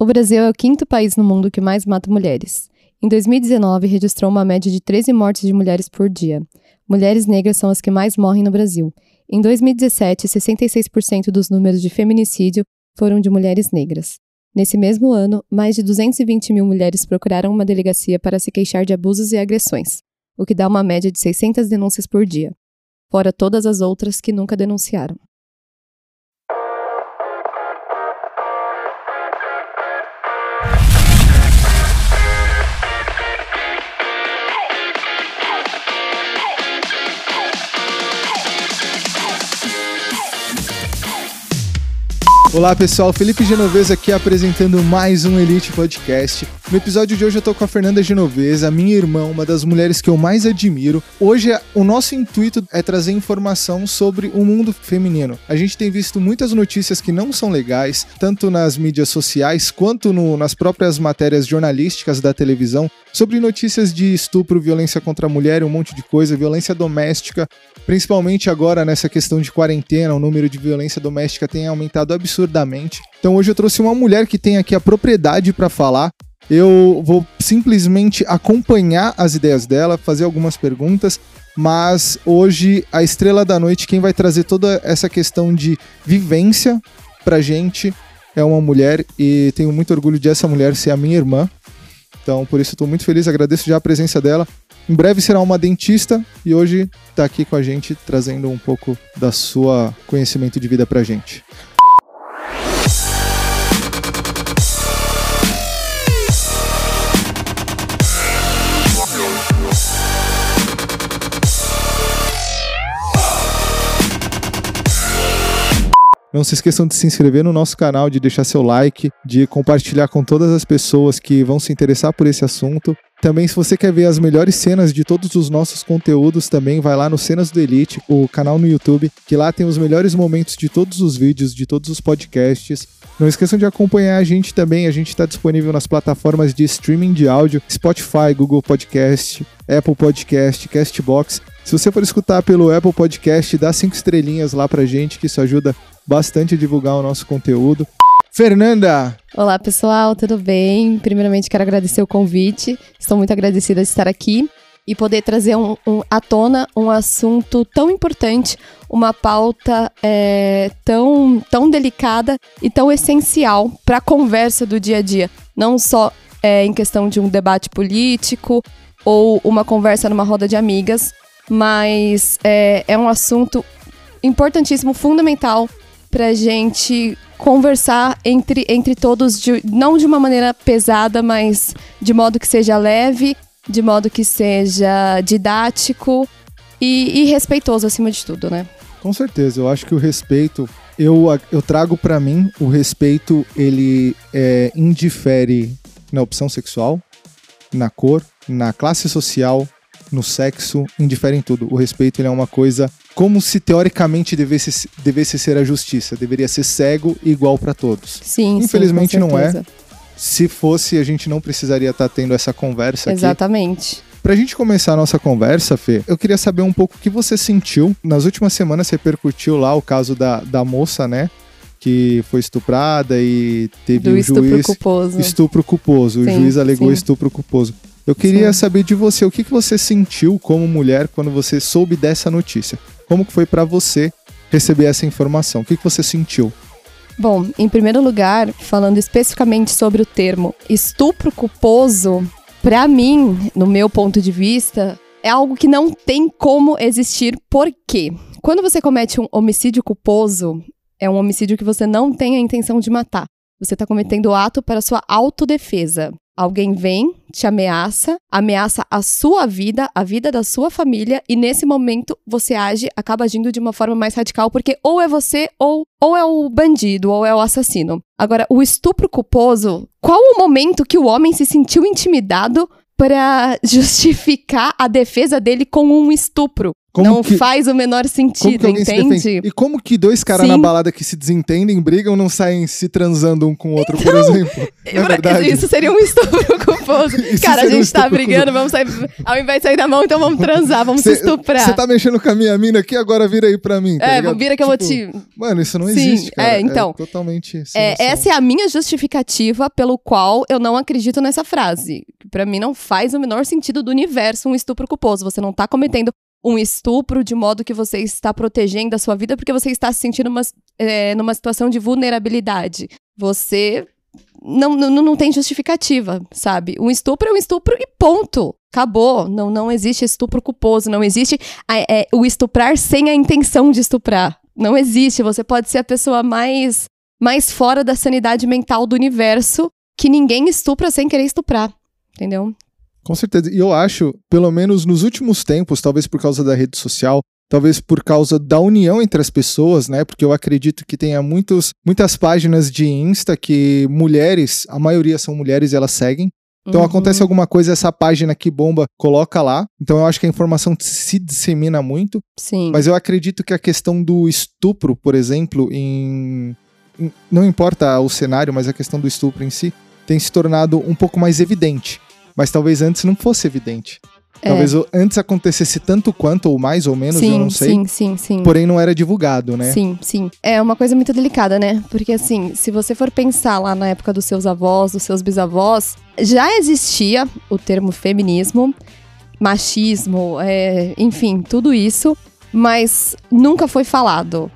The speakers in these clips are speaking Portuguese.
O Brasil é o quinto país no mundo que mais mata mulheres. Em 2019, registrou uma média de 13 mortes de mulheres por dia. Mulheres negras são as que mais morrem no Brasil. Em 2017, 66% dos números de feminicídio foram de mulheres negras. Nesse mesmo ano, mais de 220 mil mulheres procuraram uma delegacia para se queixar de abusos e agressões, o que dá uma média de 600 denúncias por dia, fora todas as outras que nunca denunciaram. Olá pessoal, Felipe Genovesa aqui apresentando mais um Elite Podcast. No episódio de hoje eu tô com a Fernanda Genovesa, minha irmã, uma das mulheres que eu mais admiro. Hoje o nosso intuito é trazer informação sobre o mundo feminino. A gente tem visto muitas notícias que não são legais, tanto nas mídias sociais quanto no, nas próprias matérias jornalísticas da televisão, sobre notícias de estupro, violência contra a mulher, um monte de coisa, violência doméstica, principalmente agora nessa questão de quarentena, o número de violência doméstica tem aumentado absurdamente Então hoje eu trouxe uma mulher que tem aqui a propriedade para falar. Eu vou simplesmente acompanhar as ideias dela, fazer algumas perguntas, mas hoje a estrela da noite, quem vai trazer toda essa questão de vivência pra gente é uma mulher e tenho muito orgulho de essa mulher ser a minha irmã. Então, por isso estou muito feliz, agradeço já a presença dela. Em breve será uma dentista e hoje está aqui com a gente trazendo um pouco da sua conhecimento de vida pra gente. Não se esqueçam de se inscrever no nosso canal, de deixar seu like, de compartilhar com todas as pessoas que vão se interessar por esse assunto. Também, se você quer ver as melhores cenas de todos os nossos conteúdos, também vai lá no Cenas do Elite, o canal no YouTube, que lá tem os melhores momentos de todos os vídeos, de todos os podcasts. Não esqueçam de acompanhar a gente também, a gente está disponível nas plataformas de streaming de áudio, Spotify, Google Podcast, Apple Podcast, Castbox. Se você for escutar pelo Apple Podcast, dá cinco estrelinhas lá pra gente, que isso ajuda bastante divulgar o nosso conteúdo. Fernanda! Olá, pessoal, tudo bem? Primeiramente, quero agradecer o convite. Estou muito agradecida de estar aqui e poder trazer um, um, à tona um assunto tão importante, uma pauta é, tão, tão delicada e tão essencial para a conversa do dia a dia. Não só é, em questão de um debate político ou uma conversa numa roda de amigas, mas é, é um assunto importantíssimo, fundamental para gente conversar entre, entre todos, de, não de uma maneira pesada, mas de modo que seja leve, de modo que seja didático e, e respeitoso acima de tudo, né? Com certeza, eu acho que o respeito, eu, eu trago para mim, o respeito ele é, indifere na opção sexual, na cor, na classe social, no sexo, indifere em tudo. O respeito é uma coisa como se teoricamente devesse, devesse ser a justiça. Deveria ser cego e igual para todos. Sim, Infelizmente sim, não é. Se fosse, a gente não precisaria estar tá tendo essa conversa Exatamente. aqui. Pra gente começar a nossa conversa, Fê, eu queria saber um pouco o que você sentiu. Nas últimas semanas repercutiu lá o caso da, da moça, né? Que foi estuprada e teve Do o estupro juiz. Culposo. Estupro culposo. Sim, o juiz alegou sim. estupro culposo. Eu queria Sim. saber de você, o que, que você sentiu como mulher quando você soube dessa notícia? Como que foi para você receber essa informação? O que, que você sentiu? Bom, em primeiro lugar, falando especificamente sobre o termo estupro culposo, para mim, no meu ponto de vista, é algo que não tem como existir. Por quê? Quando você comete um homicídio culposo, é um homicídio que você não tem a intenção de matar. Você está cometendo o ato para sua autodefesa. Alguém vem, te ameaça, ameaça a sua vida, a vida da sua família, e nesse momento você age, acaba agindo de uma forma mais radical, porque ou é você, ou, ou é o bandido, ou é o assassino. Agora, o estupro culposo, qual o momento que o homem se sentiu intimidado para justificar a defesa dele com um estupro? Como não que- faz o menor sentido, se entende? defende? E como que dois caras na balada que se desentendem, brigam, não saem se transando um com o outro, por exemplo? Não é verdade? Isso seria um estupro culposo. Cara, a seria um gente tá brigando, vamos sair. Ao invés de sair na mão, então vamos transar, vamos se estuprar. Você tá mexendo com a minha mina aqui, agora vira aí pra mim. tá é, ligado? vira que eu vou Tipo, te. Mano, isso não Sim, existe, cara. é, então. totalmente. sem É, essa é a minha justificativa pelo qual eu não acredito nessa frase. Pra mim não faz o menor sentido do universo um estupro culposo. Você não tá cometendo um estupro de modo que você está protegendo a sua vida porque você está se sentindo uma, é, numa situação de vulnerabilidade. Você não, não, não tem justificativa, sabe? Um estupro é um estupro e ponto. Acabou. Não, não existe estupro culposo. Não existe a- é, o estuprar sem a intenção de estuprar. Não existe. Você pode ser a pessoa mais, mais fora da sanidade mental do universo que ninguém estupra sem querer estuprar. Entendeu? Com certeza. E eu acho, pelo menos nos últimos tempos, talvez por causa da rede social, talvez por causa da união entre as pessoas, né? Porque eu acredito que tenha muitos, muitas páginas de Insta que mulheres, a maioria são mulheres e elas seguem. Então Uhum. acontece alguma coisa, essa página que bomba, coloca lá. Então eu acho que a informação se dissemina muito. Sim. Mas eu acredito que a questão do estupro, por exemplo, em, em- não importa o cenário, mas a questão do estupro em si tem se tornado um pouco mais evidente. Mas talvez antes não fosse evidente. É. Talvez antes acontecesse tanto quanto, ou mais ou menos, sim, eu não sei. Sim, sim, sim. Porém, não era divulgado, né? Sim, sim. É uma coisa muito delicada, né? Porque assim, se você for pensar lá na época dos seus avós, dos seus bisavós, já existia o termo feminismo, machismo, é, enfim, tudo isso, mas nunca foi falado.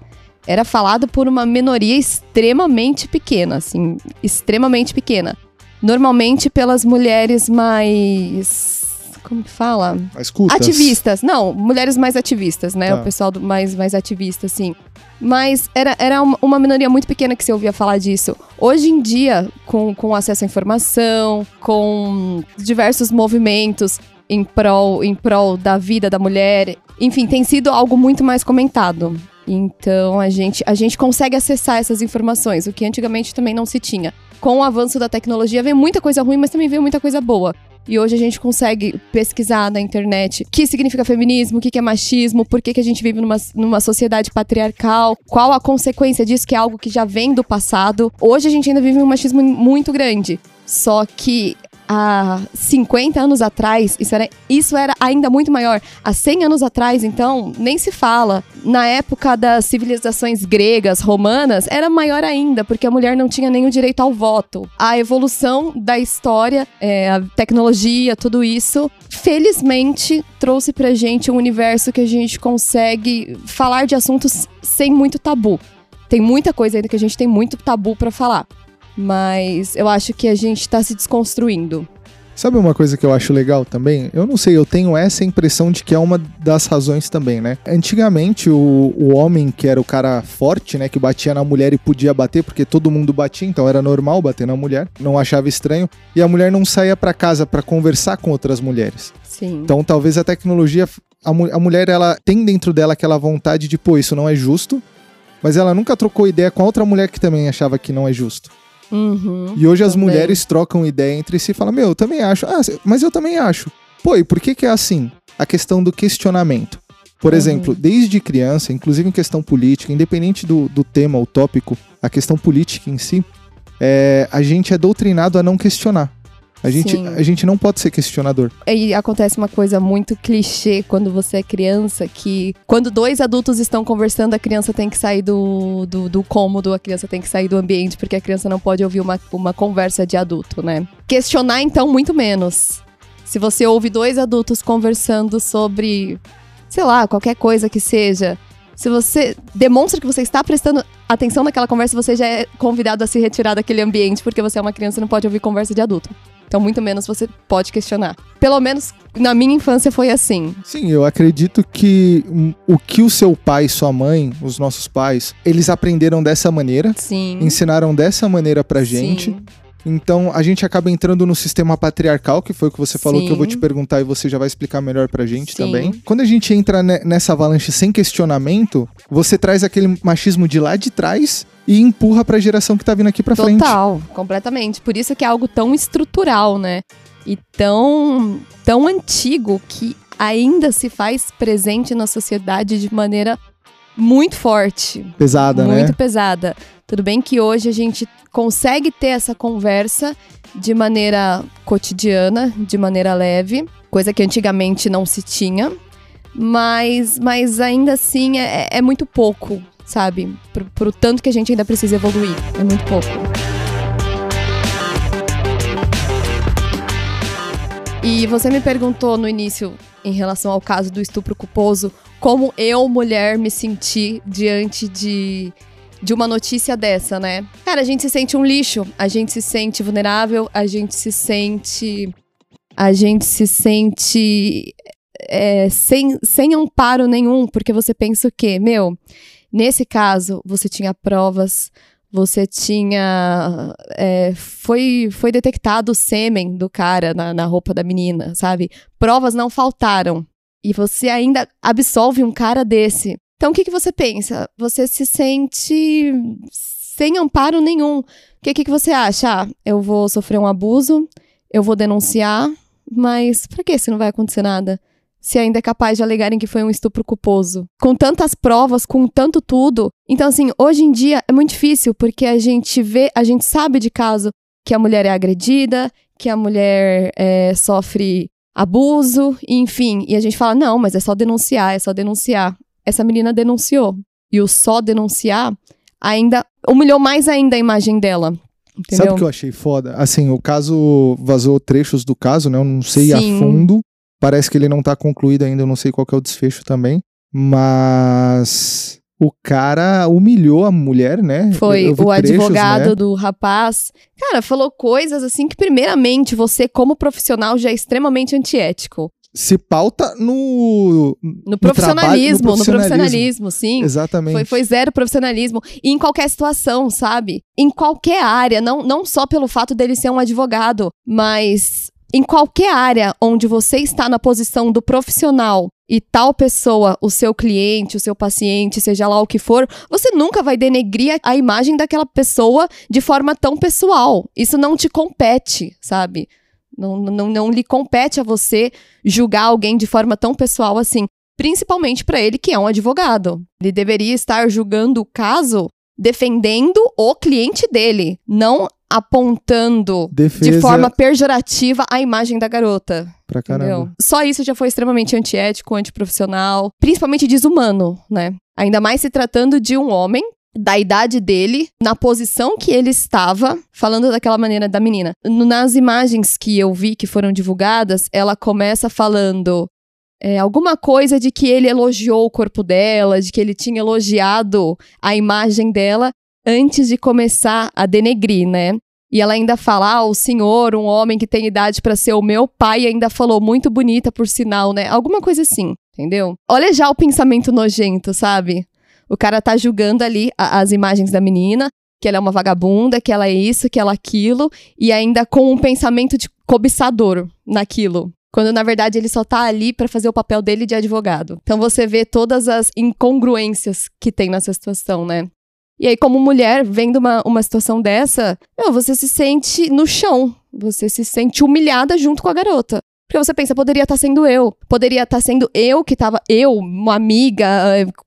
Era falado por uma minoria extremamente pequena, assim, extremamente pequena. Normalmente pelas mulheres mais. Como que fala? Mas cultas. Ativistas, não, mulheres mais ativistas, né? Tá. O pessoal do- mais, mais ativista, assim. Mas era, era uma- uma minoria muito pequena que se ouvia falar disso. Hoje em dia, com, com acesso à informação, com diversos movimentos em prol, em prol da vida da mulher, enfim, tem sido algo muito mais comentado. Então a gente, a gente consegue acessar essas informações, o que antigamente também não se tinha. Com o avanço da tecnologia, vem muita coisa ruim, mas também vem muita coisa boa. E hoje a gente consegue pesquisar na internet o que significa feminismo, o que é machismo, por que, que a gente vive numa, numa sociedade patriarcal, qual a consequência disso, que é algo que já vem do passado. Hoje a gente ainda vive um machismo muito grande. Só que há 50 anos atrás, isso era, isso era ainda muito maior. Há 100 anos atrás, então, nem se fala. Na época das civilizações gregas, romanas, era maior ainda, porque a mulher não tinha nenhum direito ao voto. A evolução da história, é, a tecnologia, tudo isso, felizmente trouxe pra gente um universo que a gente consegue falar de assuntos sem muito tabu. Tem muita coisa ainda que a gente tem muito tabu pra falar. Mas eu acho que a gente tá se desconstruindo. Sabe uma coisa que eu acho legal também? Eu não sei, eu tenho essa impressão de que é uma das razões também, né? Antigamente, o, o homem que era o cara forte, né? Que batia na mulher e podia bater, porque todo mundo batia, então era normal bater na mulher, não achava estranho. E a mulher não saía pra casa pra conversar com outras mulheres. Sim. Então talvez a tecnologia. A, a mulher, ela tem dentro dela aquela vontade de, pô, isso não é justo. Mas ela nunca trocou ideia com a outra mulher que também achava que não é justo. Uhum. E hoje as Também. mulheres trocam ideia entre si e falam: Meu, eu também acho. Ah, mas eu também acho. Pô, e por que, que é assim? A questão do questionamento. Por Uhum. exemplo, desde criança, inclusive em questão política, independente do, do tema, o tópico, a questão política em si, é, a gente é doutrinado a não questionar. A gente, Sim. a gente não pode ser questionador. E acontece uma coisa muito clichê quando você é criança, que quando dois adultos estão conversando, a criança tem que sair do, do, do cômodo, a criança tem que sair do ambiente, porque a criança não pode ouvir uma, uma conversa de adulto, né? Questionar, então, muito menos. Se você ouve dois adultos conversando sobre, sei lá, qualquer coisa que seja, se você demonstra que você está prestando atenção naquela conversa, você já é convidado a se retirar daquele ambiente, porque você é uma criança e não pode ouvir conversa de adulto. Então, muito menos você pode questionar. Pelo menos na minha infância foi assim. Sim, eu acredito que hum, o que o seu pai, sua mãe, os nossos pais, eles aprenderam dessa maneira, Sim. ensinaram dessa maneira pra gente. Sim. Então a gente acaba entrando no sistema patriarcal, que foi o que você falou Sim. que eu vou te perguntar e você já vai explicar melhor pra gente Sim. também. Quando a gente entra ne- nessa avalanche sem questionamento, você traz aquele machismo de lá de trás e empurra pra geração que tá vindo aqui pra frente. Total, completamente. Por isso que é algo tão estrutural, né? E tão, tão antigo que ainda se faz presente na sociedade de maneira muito forte. Pesada, muito né? pesada. Tudo bem que hoje a gente consegue ter essa conversa de maneira cotidiana, de maneira leve, coisa que antigamente não se tinha, mas, mas ainda assim é, é muito pouco, sabe? Pro, pro tanto que a gente ainda precisa evoluir. É muito pouco. E você me perguntou no início, em relação ao caso do estupro culposo, como eu, mulher, me senti diante de, de uma notícia dessa, né? Cara, a gente se sente um lixo, a gente se sente vulnerável, a gente se sente. A gente se sente é, sem, sem amparo nenhum, porque você pensa o quê? Meu, nesse caso, você tinha provas, você tinha. É, foi, foi detectado o sêmen do cara na, na roupa da menina, sabe? Provas não faltaram. E você ainda absolve um cara desse. Então, o que, que você pensa? Você se sente sem amparo nenhum. O que, que, que você acha? Ah, eu vou sofrer um abuso, eu vou denunciar, mas pra que se não vai acontecer nada? Se ainda é capaz de alegarem que foi um estupro culposo. Com tantas provas, com tanto tudo. Então, assim, hoje em dia é muito difícil, porque a gente vê, a gente sabe de caso que a mulher é agredida, que a mulher é, sofre abuso, enfim. E a gente fala, não, mas é só denunciar, é só denunciar. Essa menina denunciou. E o só denunciar ainda humilhou mais ainda a imagem dela. Entendeu? Sabe o que eu achei foda? Assim, o caso vazou trechos do caso, né? Eu não sei Sim. a fundo. Parece que ele não tá concluído ainda, eu não sei qual que é o desfecho também. Mas o cara humilhou a mulher, né? Foi o trechos, advogado né? do rapaz. Cara, falou coisas assim que, primeiramente, você, como profissional, já é extremamente antiético. Se pauta no. No trabalho- profissionalismo, no no profissionalismo, sim. Exatamente. Foi, foi zero profissionalismo. E em qualquer situação, sabe? Em qualquer área, não, não só pelo fato dele ser um advogado, mas em qualquer área onde você está na posição do profissional e tal pessoa, o seu cliente, o seu paciente, seja lá o que for, você nunca vai denegrir a imagem daquela pessoa de forma tão pessoal. Isso não te compete, sabe? Não, não, não lhe compete a você julgar alguém de forma tão pessoal assim. Principalmente para ele, que é um advogado. Ele deveria estar julgando o caso defendendo o cliente dele, não apontando Defesa de forma pejorativa a imagem da garota. Pra caramba. Entendeu? Só isso já foi extremamente antiético, antiprofissional, principalmente desumano, né? Ainda mais se tratando de um homem da idade dele, na posição que ele estava, falando daquela maneira da menina. Nas imagens que eu vi que foram divulgadas, ela começa falando é, alguma coisa de que ele elogiou o corpo dela, de que ele tinha elogiado a imagem dela antes de começar a denegrir, né? E ela ainda fala, ah, o senhor, um homem que tem idade pra ser o meu pai, ainda falou muito bonita por sinal, né? Alguma coisa assim, entendeu? Olha já o pensamento nojento, sabe? O cara tá julgando ali a- as imagens da menina, que ela é uma vagabunda, que ela é isso, que ela é aquilo, e ainda com um pensamento de cobiçador naquilo. Quando na verdade ele só tá ali pra fazer o papel dele de advogado. Então você vê todas as incongruências que tem nessa situação, né? E aí, como mulher, vendo uma, uma situação dessa, meu, você se sente no chão. Você se sente humilhada junto com a garota. Porque você pensa, poderia estar sendo eu. Poderia estar sendo eu que tava. Eu, uma amiga,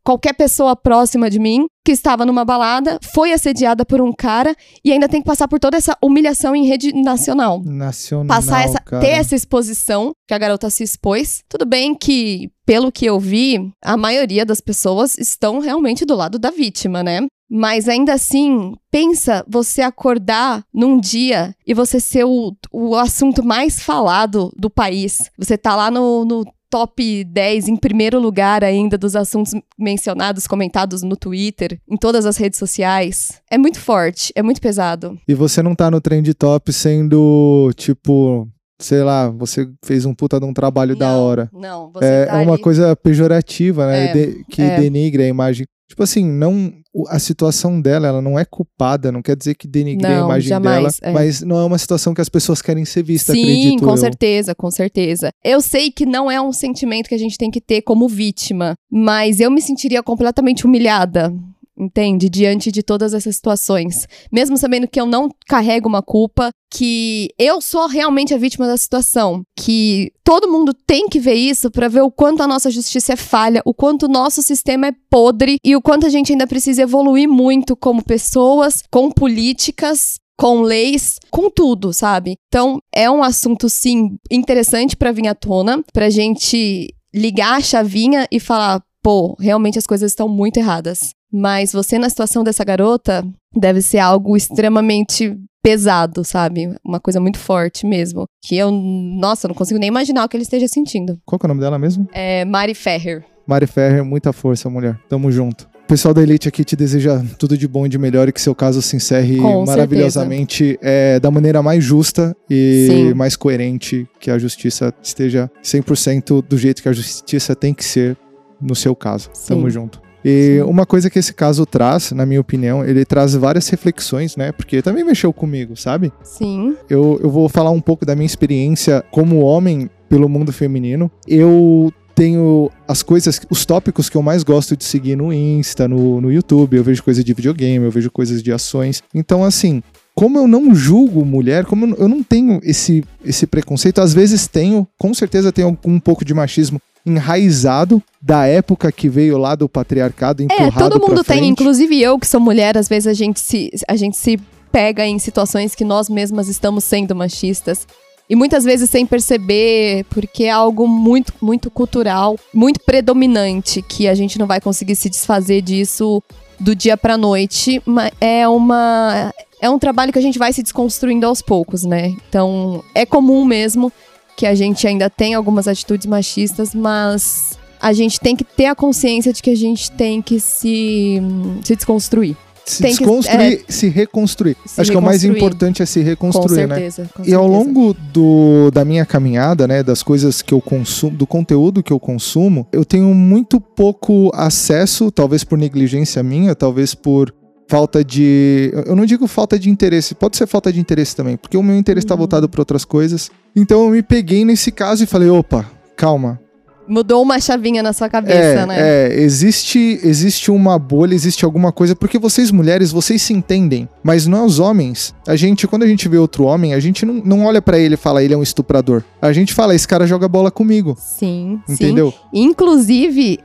qualquer pessoa próxima de mim, que estava numa balada, foi assediada por um cara e ainda tem que passar por toda essa humilhação em rede nacional Nacional. passar essa, cara. ter essa exposição que a garota se expôs. Tudo bem que, pelo que eu vi, a maioria das pessoas estão realmente do lado da vítima, né? Mas ainda assim, pensa você acordar num dia e você ser o, o assunto mais falado do país. Você tá lá no, no top 10 em primeiro lugar ainda dos assuntos mencionados, comentados no Twitter, em todas as redes sociais. É muito forte, é muito pesado. E você não tá no trend top sendo, tipo, sei lá, você fez um puta de um trabalho da Não, hora. Não, você É, tá é uma ali- coisa pejorativa, né? É, De- que é. denigre a imagem. Tipo assim, não a situação dela, ela não é culpada, não quer dizer que denigre a Não, imagem jamais, dela, é. mas não é uma situação que as pessoas querem ser vistas, Sim, acredito com eu. certeza, com certeza. Eu sei que não é um sentimento que a gente tem que ter como vítima, mas eu me sentiria completamente humilhada. Entende? Diante de todas essas situações. Mesmo sabendo que eu não carrego uma culpa, que eu sou realmente a vítima da situação, que todo mundo tem que ver isso para ver o quanto a nossa justiça é falha, o quanto o nosso sistema é podre e o quanto a gente ainda precisa evoluir muito como pessoas, com políticas, com leis, com tudo, sabe? Então, é um assunto sim interessante para vir à tona, pra gente ligar a chavinha e falar, pô, realmente as coisas estão muito erradas. Mas você na situação dessa garota deve ser algo extremamente pesado, sabe? Uma coisa muito forte mesmo. Que eu, nossa, não consigo nem imaginar o que ele esteja sentindo. Qual que é o nome dela mesmo? É Mari Ferrer. Mari Ferrer, muita força, mulher. Tamo junto. O pessoal da Elite aqui te deseja tudo de bom e de melhor e que seu caso se encerre Com maravilhosamente é, da maneira mais justa e Sim. mais coerente, que a justiça esteja 100% do jeito que a justiça tem que ser no seu caso. Sim. Tamo junto. E Sim. uma coisa que esse caso traz, na minha opinião, ele traz várias reflexões, né? Porque também mexeu comigo, sabe? Sim. Eu, eu vou falar um pouco da minha experiência como homem pelo mundo feminino. Eu tenho as coisas, os tópicos que eu mais gosto de seguir no Insta, no, no YouTube. Eu vejo coisas de videogame, eu vejo coisas de ações. Então, assim, como eu não julgo mulher, como eu não- tenho esse, esse preconceito, às vezes tenho, com certeza tenho um pouco de machismo enraizado da época que veio lá do patriarcado É, empurrado todo mundo tem, inclusive eu que sou mulher, às vezes a gente se a gente se pega em situações que nós mesmas estamos sendo machistas. E muitas vezes sem perceber, porque é algo muito, muito cultural, muito predominante, que a gente não vai conseguir se desfazer disso do dia pra noite. Mas é uma. É um trabalho que a gente vai se desconstruindo aos poucos, né? Então, é comum mesmo que a gente ainda tem algumas atitudes machistas, mas a gente tem que ter a consciência de que a gente tem que se, se desconstruir. Se tem que- desconstruir, se reconstruir. Se Acho que é o mais reconstruir. importante é se Com reconstruir, né? certeza. com E ao certeza. longo do, da minha caminhada, né, das coisas que eu consumo, do conteúdo que eu consumo, eu tenho muito pouco acesso, talvez por negligência minha, talvez por falta de. Eu não digo falta de interesse, pode ser falta de interesse também, porque o meu interesse está Uhum. voltado para outras coisas. Então eu me peguei nesse caso e falei: opa, calma. Mudou uma chavinha na sua cabeça, É, né? é, existe, existe uma bolha, existe alguma coisa, porque vocês mulheres, vocês se entendem, mas nós homens, a gente, quando a gente vê outro homem, a gente não, não olha pra ele e fala, ele é um estuprador. A gente fala, esse cara joga bola comigo, Sim, sim. entendeu? Inclusive,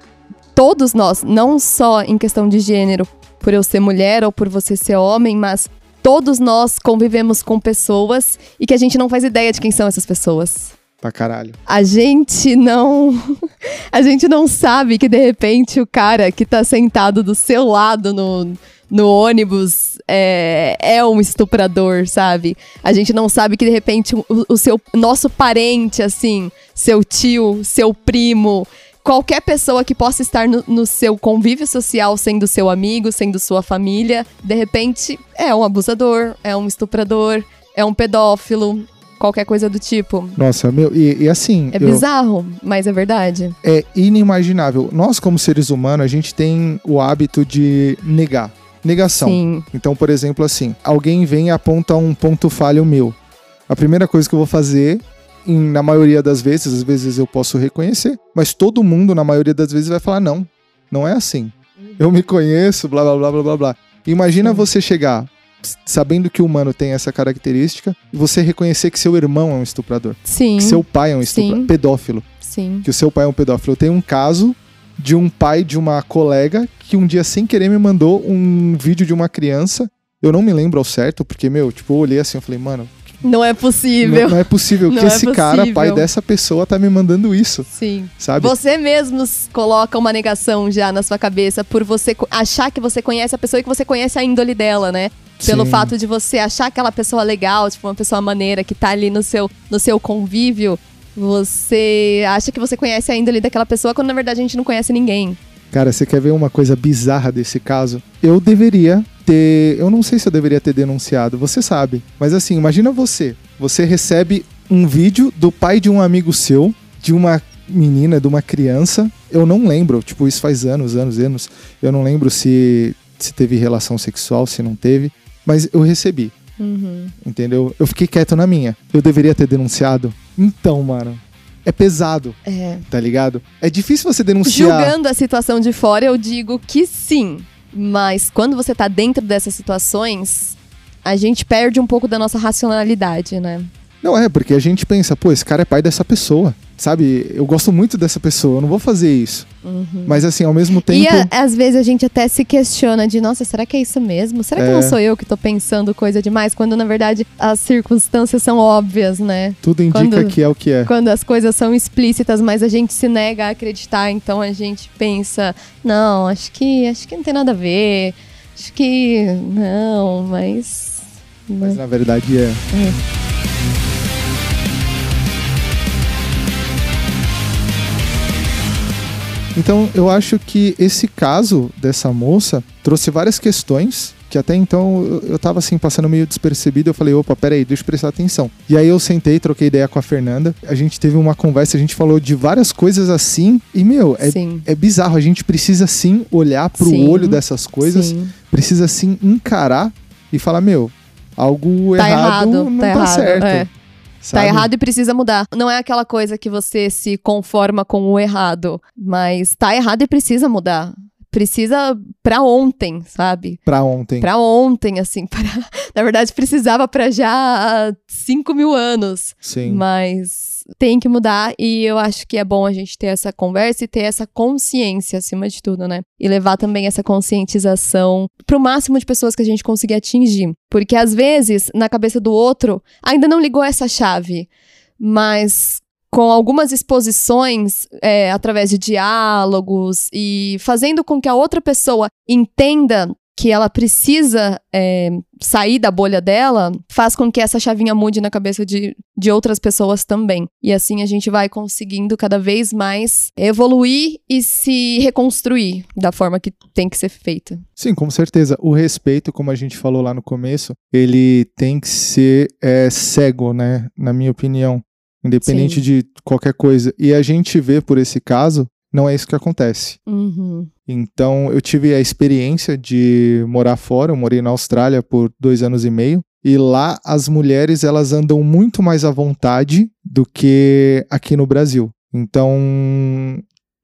todos nós, não só em questão de gênero, por eu ser mulher ou por você ser homem, mas todos nós convivemos com pessoas e que a gente não faz ideia de quem são essas pessoas. Pra caralho. A gente não. A gente não sabe que de repente o cara que tá sentado do seu lado no, no ônibus é, é um estuprador, sabe? A gente não sabe que de repente o, o seu nosso parente, assim, seu tio, seu primo, qualquer pessoa que possa estar no, no seu convívio social, sendo seu amigo, sendo sua família, de repente é um abusador, é um estuprador, é um pedófilo, qualquer coisa do tipo. Nossa, meu, e, e assim, É eu- bizarro, mas é verdade. é inimaginável. Nós, como seres humanos, a gente tem o hábito de negar. Negação. Sim. Então, por exemplo, assim, alguém vem e aponta um ponto falho meu. A primeira coisa que eu vou fazer, em- na maioria das vezes, às vezes eu posso reconhecer, mas todo mundo, na maioria das vezes, vai falar: não, não é assim. Eu me conheço, blá blá blá blá blá blá. Imagina você chegar sabendo que o humano tem essa característica e você reconhecer que seu irmão é um estuprador, Sim. que seu pai é um estuprador, Sim. pedófilo Sim. que o seu pai é um pedófilo. Eu tenho um caso de um pai de uma colega que um dia, sem querer, me mandou um vídeo de uma criança. Eu não me lembro ao certo, porque, meu, tipo, eu olhei assim, eu falei, mano, Não é possível. não, não é possível que Não é esse cara, possível. pai dessa pessoa, tá me mandando isso, Sim. sabe? Você mesmo coloca uma negação já na sua cabeça por você achar que você conhece a pessoa e que você conhece a índole dela, né? Pelo Sim. fato de você achar aquela pessoa legal, tipo, uma pessoa maneira que tá ali no seu, no seu convívio, você acha que você conhece a índole daquela pessoa quando na verdade a gente não conhece ninguém. Cara, você quer ver uma coisa bizarra desse caso? Eu deveria ter. Eu não sei se eu deveria ter denunciado, você sabe. Mas assim, imagina você. Você recebe um vídeo do pai de um amigo seu, de uma menina, de uma criança. Eu não lembro, tipo, isso faz anos, anos, anos. Eu não lembro se, se teve relação sexual, se não teve. Mas eu recebi, entendeu? Eu fiquei quieto na minha. Eu deveria ter denunciado. Então, mano. É pesado, É. tá ligado? É difícil você denunciar. Julgando a situação de fora, eu digo que sim. Mas quando você tá dentro dessas situações, a gente perde um pouco da nossa racionalidade, né? Não é, porque a gente pensa, pô, esse cara é pai dessa pessoa. Sabe, eu gosto muito dessa pessoa, eu não vou fazer isso. Uhum. Mas assim, ao mesmo tempo. E a- às vezes a gente até se questiona de, nossa, será que é isso mesmo? Será que É. não sou eu que tô pensando coisa demais? Quando na verdade as circunstâncias são óbvias, né? Tudo indica Quando- que é o que é. Quando as coisas são explícitas, mas a gente se nega a acreditar, então a gente pensa, não, acho que acho que não tem nada a ver. Acho que não, mas. Mas na verdade é. Então, eu acho que esse caso dessa moça trouxe várias questões que até então eu, tava assim passando meio despercebido. Eu falei, opa, peraí, deixa eu prestar atenção. E aí eu sentei, troquei ideia com a Fernanda. A gente teve uma conversa, a gente falou de várias coisas assim. E, meu, é, Sim. é bizarro. A gente precisa sim olhar pro Sim. olho dessas coisas, Sim. precisa sim encarar e falar, meu, algo Tá errado, errado, não tá tá, errado, certo. é. Sabe? Tá errado e precisa mudar. Não é aquela coisa que você se conforma com o errado, mas tá errado e precisa mudar. Precisa pra ontem, sabe? Pra ontem. Pra ontem, assim. Pra... Na verdade, precisava pra já há 5 mil anos. Sim. Mas tem que mudar e eu acho que é bom a gente ter essa conversa e ter essa consciência acima de tudo, né? E levar também essa conscientização pro máximo de pessoas que a gente conseguir atingir. Porque às vezes, na cabeça do outro, ainda não ligou essa chave, mas com algumas exposições é, através de diálogos e fazendo com que a outra pessoa entenda que ela precisa é, sair da bolha dela, faz com que essa chavinha mude na cabeça de, de outras pessoas também. E assim a gente vai conseguindo cada vez mais evoluir e se reconstruir da forma que tem que ser feita. Sim, com certeza. O respeito, como a gente falou lá no começo, ele tem que ser é, cego, né? Na minha opinião. Independente Sim. de qualquer coisa. E a gente vê por esse caso, não é isso que acontece. Uhum. Então, eu tive a experiência de morar fora. Eu morei na Austrália por dois anos e meio. E lá as mulheres elas andam muito mais à vontade do que aqui no Brasil. Então,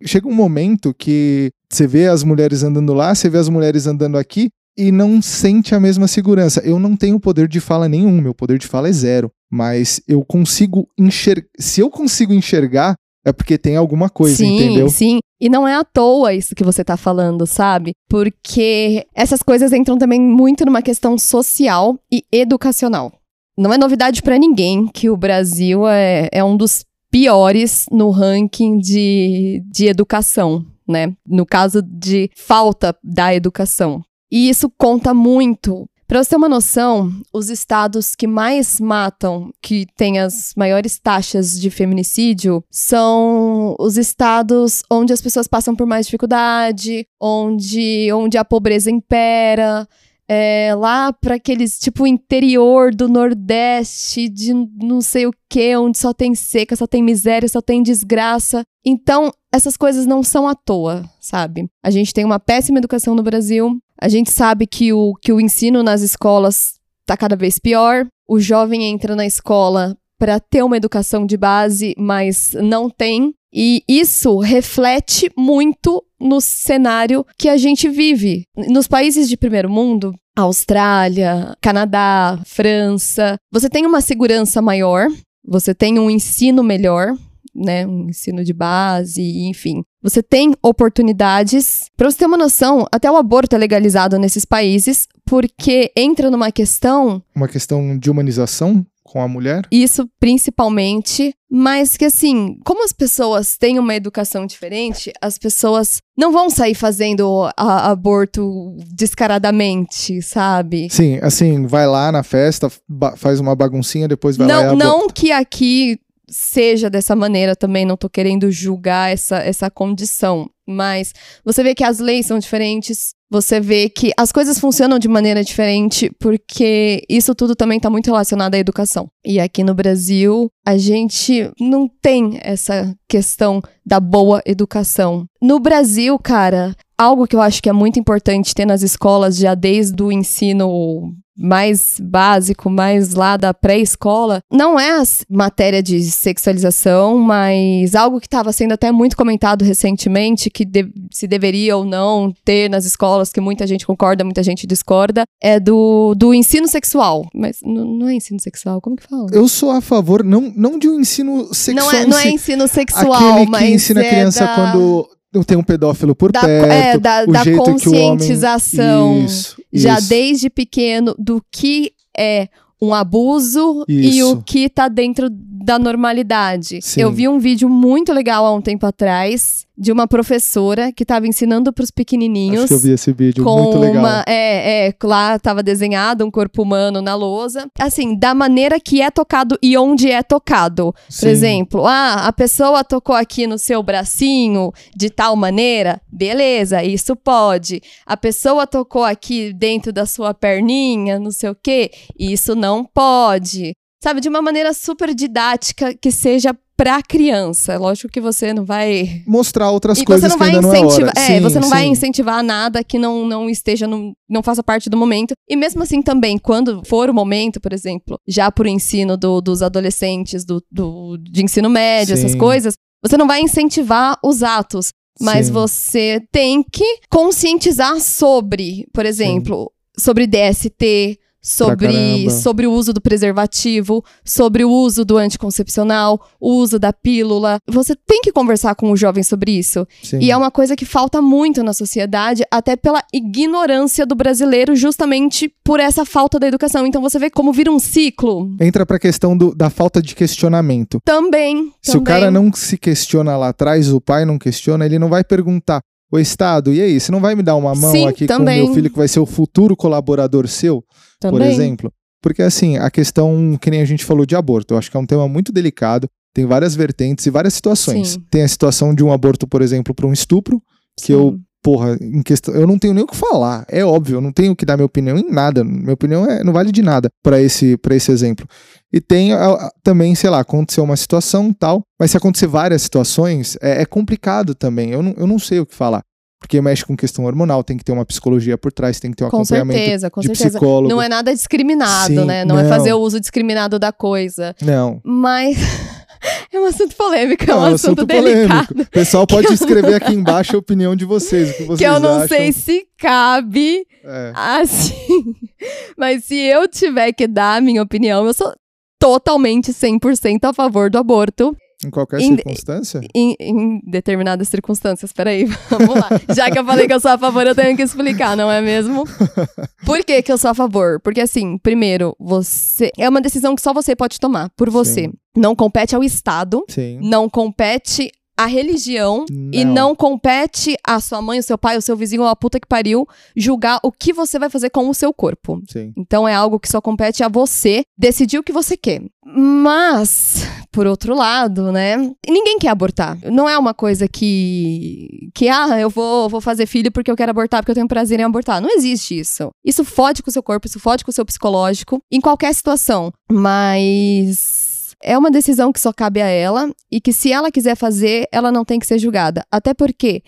chega um momento que você vê as mulheres andando lá, você vê as mulheres andando aqui e não sente a mesma segurança. Eu não tenho poder de fala nenhum, meu poder de fala é zero. Mas eu consigo enxergar. Se eu consigo enxergar, é porque tem alguma coisa, sim, entendeu? sim. E não é à toa isso que você tá falando, sabe? Porque essas coisas entram também muito numa questão social e educacional. Não é novidade pra ninguém que o Brasil é, é um dos piores no ranking de, de educação, né? No caso de falta da educação. E isso conta muito. Pra você ter uma noção, os estados que mais matam, que têm as maiores taxas de feminicídio, são os estados onde as pessoas passam por mais dificuldade, onde, onde a pobreza impera. É, lá para aqueles tipo interior do Nordeste, de não sei o que, onde só tem seca, só tem miséria, só tem desgraça. Então, essas coisas não são à toa, sabe? A gente tem uma péssima educação no Brasil. A gente sabe que o, que o ensino nas escolas tá cada vez pior. O jovem entra na escola para ter uma educação de base, mas não tem. E isso reflete muito no cenário que a gente vive. Nos países de primeiro mundo, Austrália, Canadá, França, você tem uma segurança maior, você tem um ensino melhor, né, um ensino de base, enfim. Você tem oportunidades. Para você ter uma noção, até o aborto é legalizado nesses países, porque entra numa questão Uma questão de humanização com a mulher. isso principalmente, mas que assim, como as pessoas têm uma educação diferente, as pessoas não vão sair fazendo a- aborto descaradamente, sabe? Sim, assim, vai lá na festa, faz uma baguncinha, depois vai lá e Não, aborta. não que aqui seja dessa maneira também, não tô querendo julgar essa, essa condição. Mas você vê que as leis são diferentes, você vê que as coisas funcionam de maneira diferente, porque isso tudo também tá muito relacionado à educação. E aqui no Brasil, a gente não tem essa questão da boa educação. No Brasil, cara, algo que eu acho que é muito importante ter nas escolas já desde o ensino mais básico, mais lá da pré-escola, não é a matéria de sexualização, mas algo que estava sendo até muito comentado recentemente, que de se deveria ou não ter nas escolas, que muita gente concorda, muita gente discorda, é do, do ensino sexual. Mas não é ensino sexual, como que fala? Eu sou a favor, não, não de um ensino sexual. Não é, não é ensino sexual, aquele mas. que ensina é a criança da... quando tem um pedófilo por da, perto. É, da, o da jeito conscientização. Que o homem... isso, já isso. desde pequeno do que é um abuso Isso. e o que tá dentro da normalidade. Sim. Eu vi um vídeo muito legal há um tempo atrás de uma professora que estava ensinando para os pequenininhos. Acho que eu vi esse vídeo, com muito legal. uma é, é lá estava desenhado um corpo humano na lousa assim da maneira que é tocado e onde é tocado por Sim. exemplo ah a pessoa tocou aqui no seu bracinho de tal maneira beleza isso pode a pessoa tocou aqui dentro da sua perninha não sei o que isso não pode sabe de uma maneira super didática que seja pra criança lógico que você não vai Mostrar outras e coisas você não que vai ainda não é incentivar, é, Sim, você não vai sim. incentivar nada que não, não esteja no, não faça parte do momento. E mesmo assim também, quando for o momento, por exemplo, já pro ensino do- dos adolescentes, do, do- de ensino médio, essas Sim. coisas, você não vai incentivar os atos. Mas você tem que conscientizar sobre, por exemplo, sobre DST, sobre, sobre o uso do preservativo, sobre o uso do anticoncepcional, o uso da pílula. Você tem que conversar com o jovem sobre isso. Sim. E é uma coisa que falta muito na sociedade, até pela ignorância do brasileiro, justamente por essa falta da educação. Então você vê como vira um ciclo. Entra pra questão do- da falta de questionamento. Também. Se também. o cara não se questiona lá atrás, o pai não questiona, ele não vai perguntar. O Estado, e aí, você não vai me dar uma mão Sim, aqui também. com o meu filho que vai ser o futuro colaborador seu, por Também. exemplo? Porque assim, a questão que nem a gente falou de aborto, eu acho que é um tema muito delicado, tem várias vertentes e várias situações. Sim. Tem a situação de um aborto, por exemplo, para um estupro, que eu, Sim. porra, em questão, eu não tenho nem o que falar. É óbvio, eu não tenho que dar minha opinião em nada. Minha opinião é, não vale de nada para esse, pra esse exemplo. E tem a- também, sei lá, aconteceu uma situação tal, mas se acontecer várias situações, é, é complicado também. Eu não, eu não sei o que falar. Porque mexe com questão hormonal, tem que ter uma psicologia por trás, tem que ter um Com acompanhamento certeza, com de certeza. psicólogo. Não é nada discriminado, Sim, né? Não, é não. fazer o uso discriminado da coisa. Não. Mas é um assunto polêmico, é um Não, assunto, polêmico. delicado. O pessoal pode escrever aqui embaixo a opinião de vocês, o que vocês Que eu não acham. sei se cabe É. assim. Mas se eu tiver que dar a minha opinião, eu sou totalmente 100% a favor do aborto Em qualquer Em- circunstância? em, em determinadas circunstâncias. Peraí, vamos lá. Já que eu falei que eu sou a favor, eu tenho que explicar, não é mesmo? Por que, que eu sou a favor? Porque, assim, primeiro, você. É uma decisão que só você pode tomar, por você. Sim. Não compete ao Estado, Sim. não compete à religião e não compete a sua mãe, o seu pai, o seu vizinho ou a puta que pariu julgar o que você vai fazer com o seu corpo. Sim. Então é algo que só compete a você decidir o que você quer. Mas, por outro lado, né? Ninguém quer abortar. Não é uma coisa que. que, ah, eu vou, vou fazer filho porque eu quero abortar, porque eu tenho prazer em abortar. Não existe isso. Isso fode com o seu corpo, isso fode com o seu psicológico, em qualquer situação. Mas. É uma decisão que só cabe a ela e que, se ela quiser fazer, ela não tem que ser julgada. Até porque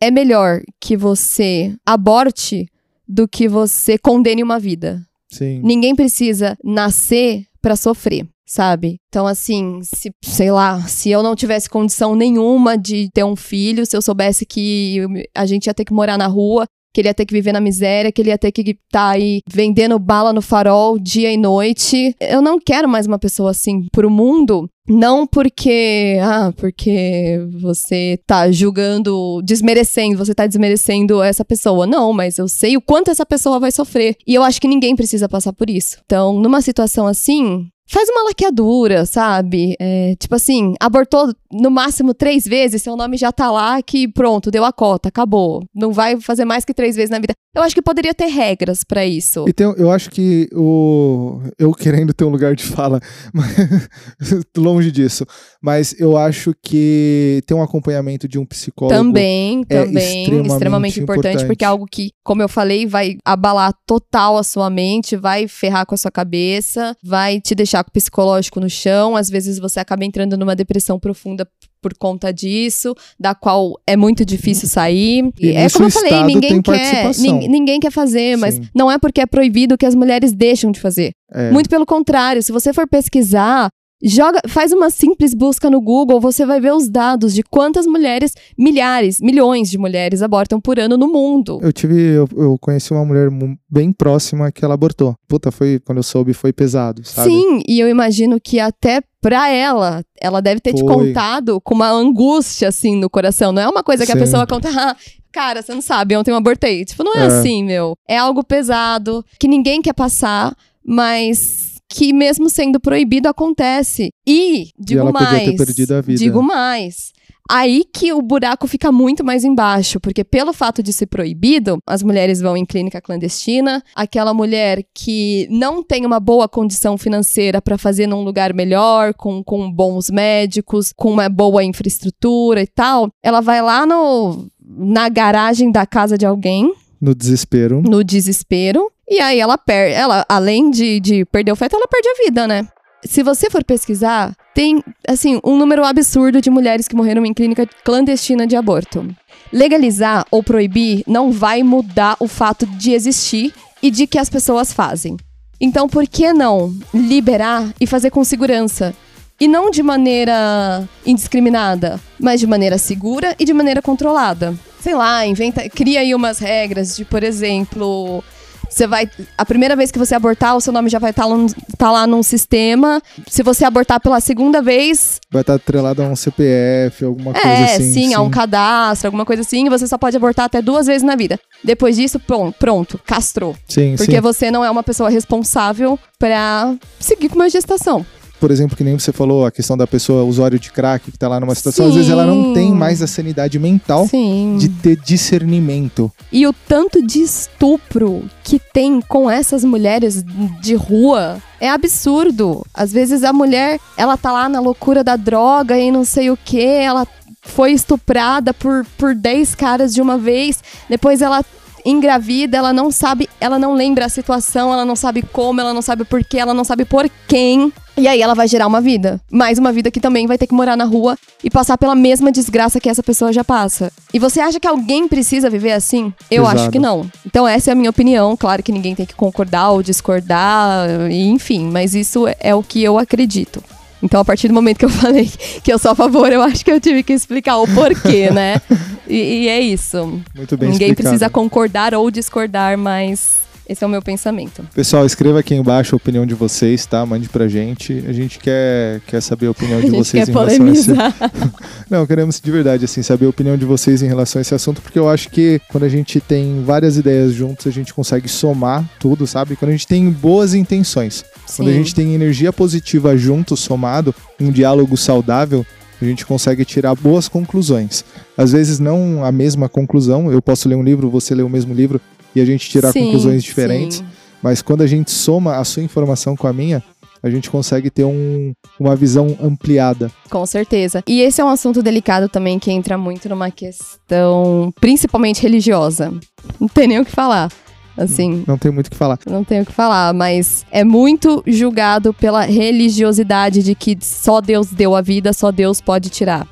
é melhor que você aborte do que você condene uma vida. Sim. Ninguém precisa nascer pra sofrer, sabe? Então, assim, se, sei lá, se eu não tivesse condição nenhuma de ter um filho, se eu soubesse que a gente ia ter que morar na rua, que ele ia ter que viver na miséria, que ele ia ter que estar aí vendendo bala no farol dia e noite. Eu não quero mais uma pessoa assim pro mundo. Não porque, ah, porque você tá julgando, desmerecendo, você tá desmerecendo essa pessoa. Não, mas eu sei o quanto essa pessoa vai sofrer. E eu acho que ninguém precisa passar por isso. Então, numa situação assim, faz uma laqueadura, sabe? É, tipo assim, abortou no máximo três vezes, seu nome já tá lá que pronto, deu a cota, acabou. Não vai fazer mais que três vezes na vida. Eu acho que poderia ter regras pra isso. E tem, eu acho que o. Eu querendo ter um lugar de fala, longe disso. Mas eu acho que ter um acompanhamento de um psicólogo. Também, é também, extremamente extremamente, importante, importante. porque é algo que, como eu falei, vai abalar total a sua mente, vai ferrar com a sua cabeça, vai te deixar com o psicológico no chão, às vezes você acaba entrando numa depressão profunda por conta disso, da qual é muito difícil sair. E é como eu falei, ninguém quer, ninguém quer fazer, mas Sim. não é porque é proibido que as mulheres deixam de fazer. É. Muito pelo contrário, se você for pesquisar, joga, faz uma simples busca no Google, você vai ver os dados de quantas mulheres, milhares, milhões de mulheres abortam por ano no mundo. Eu tive, eu, eu conheci uma mulher mu- bem próxima que ela abortou. Puta, foi, quando eu soube, foi pesado, sabe? Sim, e eu imagino que até pra ela, ela deve ter te Foi. contado com uma angústia assim no coração. Não é uma coisa que a pessoa conta, ah, cara, você não sabe, ontem eu abortei. Tipo, não é, É. assim, meu. É algo pesado que ninguém quer passar, mas que mesmo sendo proibido acontece. E digo ela mais, podia ter perdido a vida. digo mais. Aí que o buraco fica muito mais embaixo, porque pelo fato de ser proibido, as mulheres vão em clínica clandestina, aquela mulher que não tem uma boa condição financeira para fazer num lugar melhor, com, com bons médicos, com uma boa infraestrutura e tal, ela vai lá no, na garagem da casa de alguém, No desespero. no desespero, e aí ela perde, ela, além de, de perder o feto, ela perde a vida, né? Se você for pesquisar, tem, assim, um número absurdo de mulheres que morreram em clínica clandestina de aborto. Legalizar ou proibir não vai mudar o fato de existir e de que as pessoas fazem. Então, por que não liberar e fazer com segurança? E não de maneira indiscriminada, mas de maneira segura e de maneira controlada. Sei lá, inventa, cria aí umas regras de, por exemplo, você vai. A primeira vez que você abortar, o seu nome já vai estar lá, tá lá num sistema. Se você abortar pela segunda vez, Vai estar atrelado a um CPF, alguma coisa é, assim. sim, a um cadastro, alguma coisa assim, você só pode abortar até duas vezes na vida. Depois disso, pronto, pronto castrou. Sim, Porque sim. você não é uma pessoa responsável pra seguir com uma gestação. Por exemplo, que nem você falou, a questão da pessoa usuário de crack que tá lá numa situação, às vezes ela não tem Sim. mais a sanidade mental Sim. de ter discernimento. E o tanto de estupro que tem com essas mulheres de rua é absurdo. Às vezes a mulher, ela tá lá na loucura da droga e não sei o que, ela foi estuprada por, por 10 caras de uma vez, depois ela engravida, ela não sabe, ela não lembra a situação, ela não sabe como, ela não sabe por quê, ela não sabe por quem. E aí ela vai gerar uma vida. Mais uma vida que também vai ter que morar na rua e passar pela mesma desgraça que essa pessoa já passa. E você acha que alguém precisa viver assim? Eu Pesado. acho que não. Então essa é a minha opinião. Claro que ninguém tem que concordar ou discordar, enfim, mas isso é o que eu acredito. Então, a partir do momento que eu falei que eu sou a favor, eu acho que eu tive que explicar o porquê, né? E, e é isso. Muito bem Ninguém explicado. precisa concordar ou discordar, mas esse é o meu pensamento. Pessoal, escreva aqui embaixo a opinião de vocês, tá? Mande pra gente. A gente quer, quer saber a opinião A de gente vocês em relação a esse... polemizar. Não, queremos de verdade, assim, saber a opinião de vocês em relação a esse assunto, porque eu acho que quando a gente tem várias ideias juntos, a gente consegue somar tudo, sabe? Quando a gente tem boas intenções. Quando a Sim. gente tem energia positiva junto, somado, um diálogo saudável, a gente consegue tirar boas conclusões. Às vezes não a mesma conclusão, eu posso ler um livro, você lê o mesmo livro e a gente tirar Sim, conclusões diferentes, sim. mas quando a gente soma a sua informação com a minha, a gente consegue ter um- uma visão ampliada. Com certeza. E esse é um assunto delicado também que entra muito numa questão principalmente religiosa. Não tem nem o que falar. Assim, Não tem muito o que falar. não tenho o que falar, mas é muito julgado pela religiosidade de que só Deus deu a vida, só Deus pode tirar,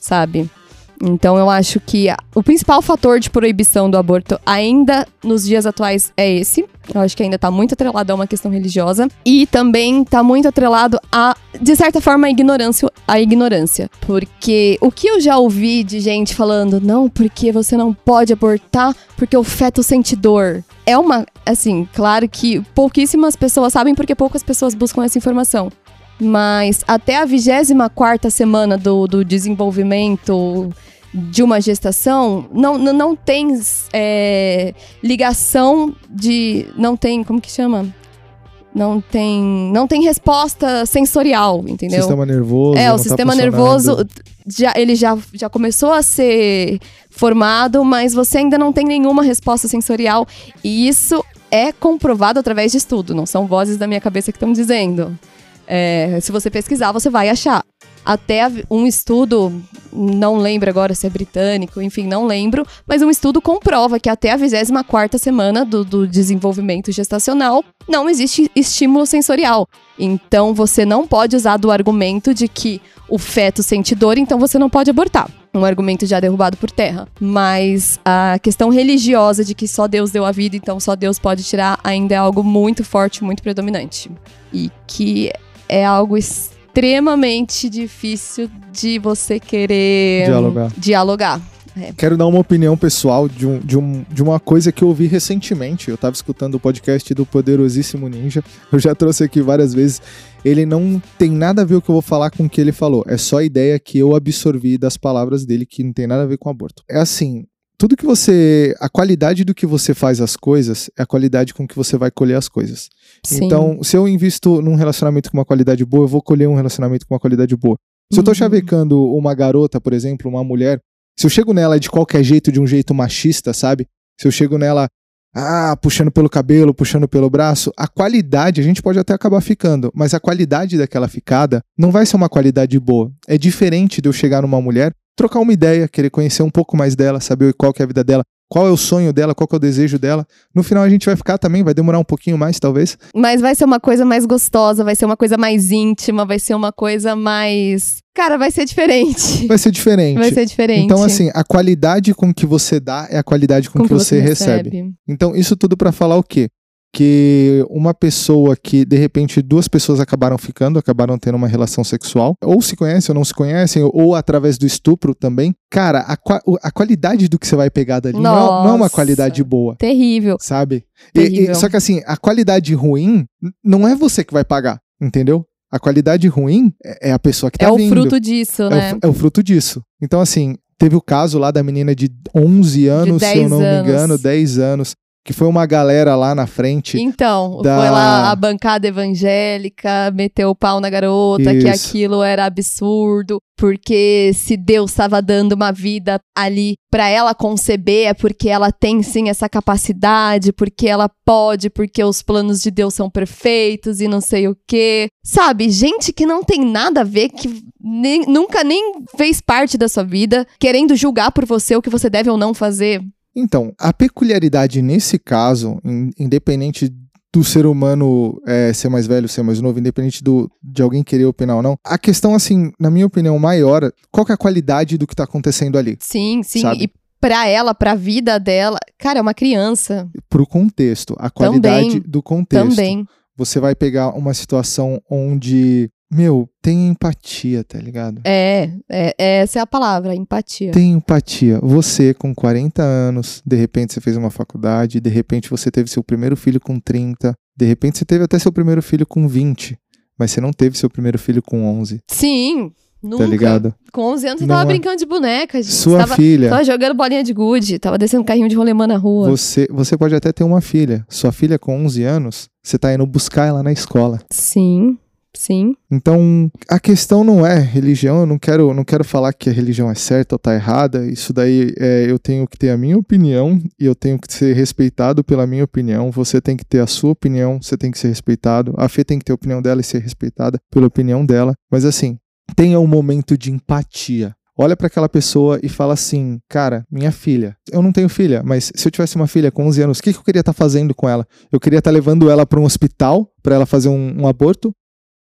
sabe? Então eu acho que o principal fator de proibição do aborto ainda nos dias atuais é esse. Eu acho que ainda tá muito atrelado a uma questão religiosa e também tá muito atrelado a, de certa forma, a ignorância, a ignorância. Porque o que eu já ouvi de gente falando, não, porque você não pode abortar porque o feto sente dor. É uma, assim, claro que pouquíssimas pessoas sabem porque poucas pessoas buscam essa informação. Mas até a 24 semana do, do desenvolvimento de uma gestação, não, não, não tem é, ligação de. Não tem. Como que chama? Não tem. Não tem resposta sensorial, entendeu? Sistema nervoso. É, o tá sistema funcionando. nervoso, já, ele já, já começou a ser formado, mas você ainda não tem nenhuma resposta sensorial. E isso é comprovado através de estudo, não são vozes da minha cabeça que estão dizendo. É, se você pesquisar, você vai achar. Até um estudo, não lembro agora se é britânico, enfim, não lembro, mas um estudo comprova que até a 24 semana do, do desenvolvimento gestacional não existe estímulo sensorial. Então você não pode usar do argumento de que o feto sente dor, então você não pode abortar. Um argumento já derrubado por terra. Mas a questão religiosa de que só Deus deu a vida, então só Deus pode tirar, ainda é algo muito forte, muito predominante. E que é algo extremamente difícil de você querer Dialogar. dialogar. É. Quero dar uma opinião pessoal de, um, de, um, de uma coisa que eu ouvi recentemente. Eu tava escutando o podcast do Poderosíssimo Ninja. Eu já trouxe aqui várias vezes. Ele não tem nada a ver o que eu vou falar com o que ele falou. É só a ideia que eu absorvi das palavras dele, que não tem nada a ver com aborto. É assim. Tudo que você. A qualidade do que você faz as coisas é a qualidade com que você vai colher as coisas. Sim. Então, se eu invisto num relacionamento com uma qualidade boa, eu vou colher um relacionamento com uma qualidade boa. Se eu tô Uhum. chavecando uma garota, por exemplo, uma mulher, se eu chego nela de qualquer jeito, de um jeito machista, sabe? Se eu chego nela, ah, puxando pelo cabelo, puxando pelo braço, a qualidade, a gente pode até acabar ficando, mas a qualidade daquela ficada não vai ser uma qualidade boa. É diferente de eu chegar numa mulher, trocar uma ideia, querer conhecer um pouco mais dela, saber qual que é a vida dela, qual é o sonho dela, qual que é o desejo dela. No final a gente vai ficar também, vai demorar um pouquinho mais, talvez. Mas vai ser uma coisa mais gostosa, vai ser uma coisa mais íntima, vai ser uma coisa mais. Cara, vai ser diferente. Vai ser diferente. Vai ser diferente. Então, assim, a qualidade com que você dá é a qualidade com, que, você, recebe. Então, isso tudo pra falar o quê? Que uma pessoa que, de repente, duas pessoas acabaram ficando, acabaram tendo uma relação sexual, ou se conhecem ou não se conhecem, ou através do estupro também. Cara, a, o- a qualidade do que você vai pegar dali não, é- não é uma Nossa. qualidade boa. Terrível. Sabe? E- e- Terrível. só que assim, a qualidade ruim não é você que vai pagar, entendeu? A qualidade ruim é é a pessoa que tá é o vindo. fruto disso, É o né? é o fruto disso. Então, assim, teve o caso lá da menina de 11 anos, se eu 10 não me anos. engano, 10 anos, que foi uma galera lá na frente. Então, da- foi lá a bancada evangélica, meteu o pau na garota, que Isso. aquilo era absurdo, porque se Deus estava dando uma vida ali pra ela conceber, é porque ela tem sim essa capacidade, porque ela pode, porque os planos de Deus são perfeitos e não sei o quê. Sabe, gente que não tem nada a ver, que nem- nunca nem fez parte da sua vida, querendo julgar por você o que você deve ou não fazer. Então, a peculiaridade nesse caso, in- independente do ser humano é, ser mais velho, ser mais novo, independente do, de alguém querer opinar ou não, a questão, assim, na minha opinião, maior, qual é a qualidade do que tá acontecendo ali? Sim, sim. Sabe? E pra ela, pra vida dela, cara, é uma criança. Pro contexto, a qualidade do contexto. Também. Você vai pegar uma situação onde, meu, tem empatia, tá ligado? É, é, essa é a palavra, empatia. Tem empatia. Você, com 40 anos, de repente você fez uma faculdade, de repente você teve seu primeiro filho com 30, de repente você teve até seu primeiro filho com 20, mas você não teve seu primeiro filho com 11, Sim, nunca. tá ligado? Com 11 anos você Não tava é. brincando de boneca, gente. Sua tava, filha, tava jogando bolinha de gude, tava descendo carrinho de rolemã na rua. você, você pode até ter uma filha. Sua filha com 11 anos, você tá indo buscar ela na escola. Sim, sim. Então, a questão não é religião, eu não quero, não quero falar que a religião é certa ou tá errada. Isso daí é, eu tenho que ter a minha opinião e eu tenho que ser respeitado pela minha opinião. Você tem que ter a sua opinião, você tem que ser respeitado. A Fê tem que ter a opinião dela e ser respeitada pela opinião dela. Mas assim, tenha um momento de empatia. Olha pra aquela pessoa e fala assim: Cara, minha filha, eu não tenho filha, mas se eu tivesse uma filha com 11 anos, o que, que eu queria estar fazendo com ela? Eu queria estar levando ela pra um hospital pra ela fazer um- um aborto?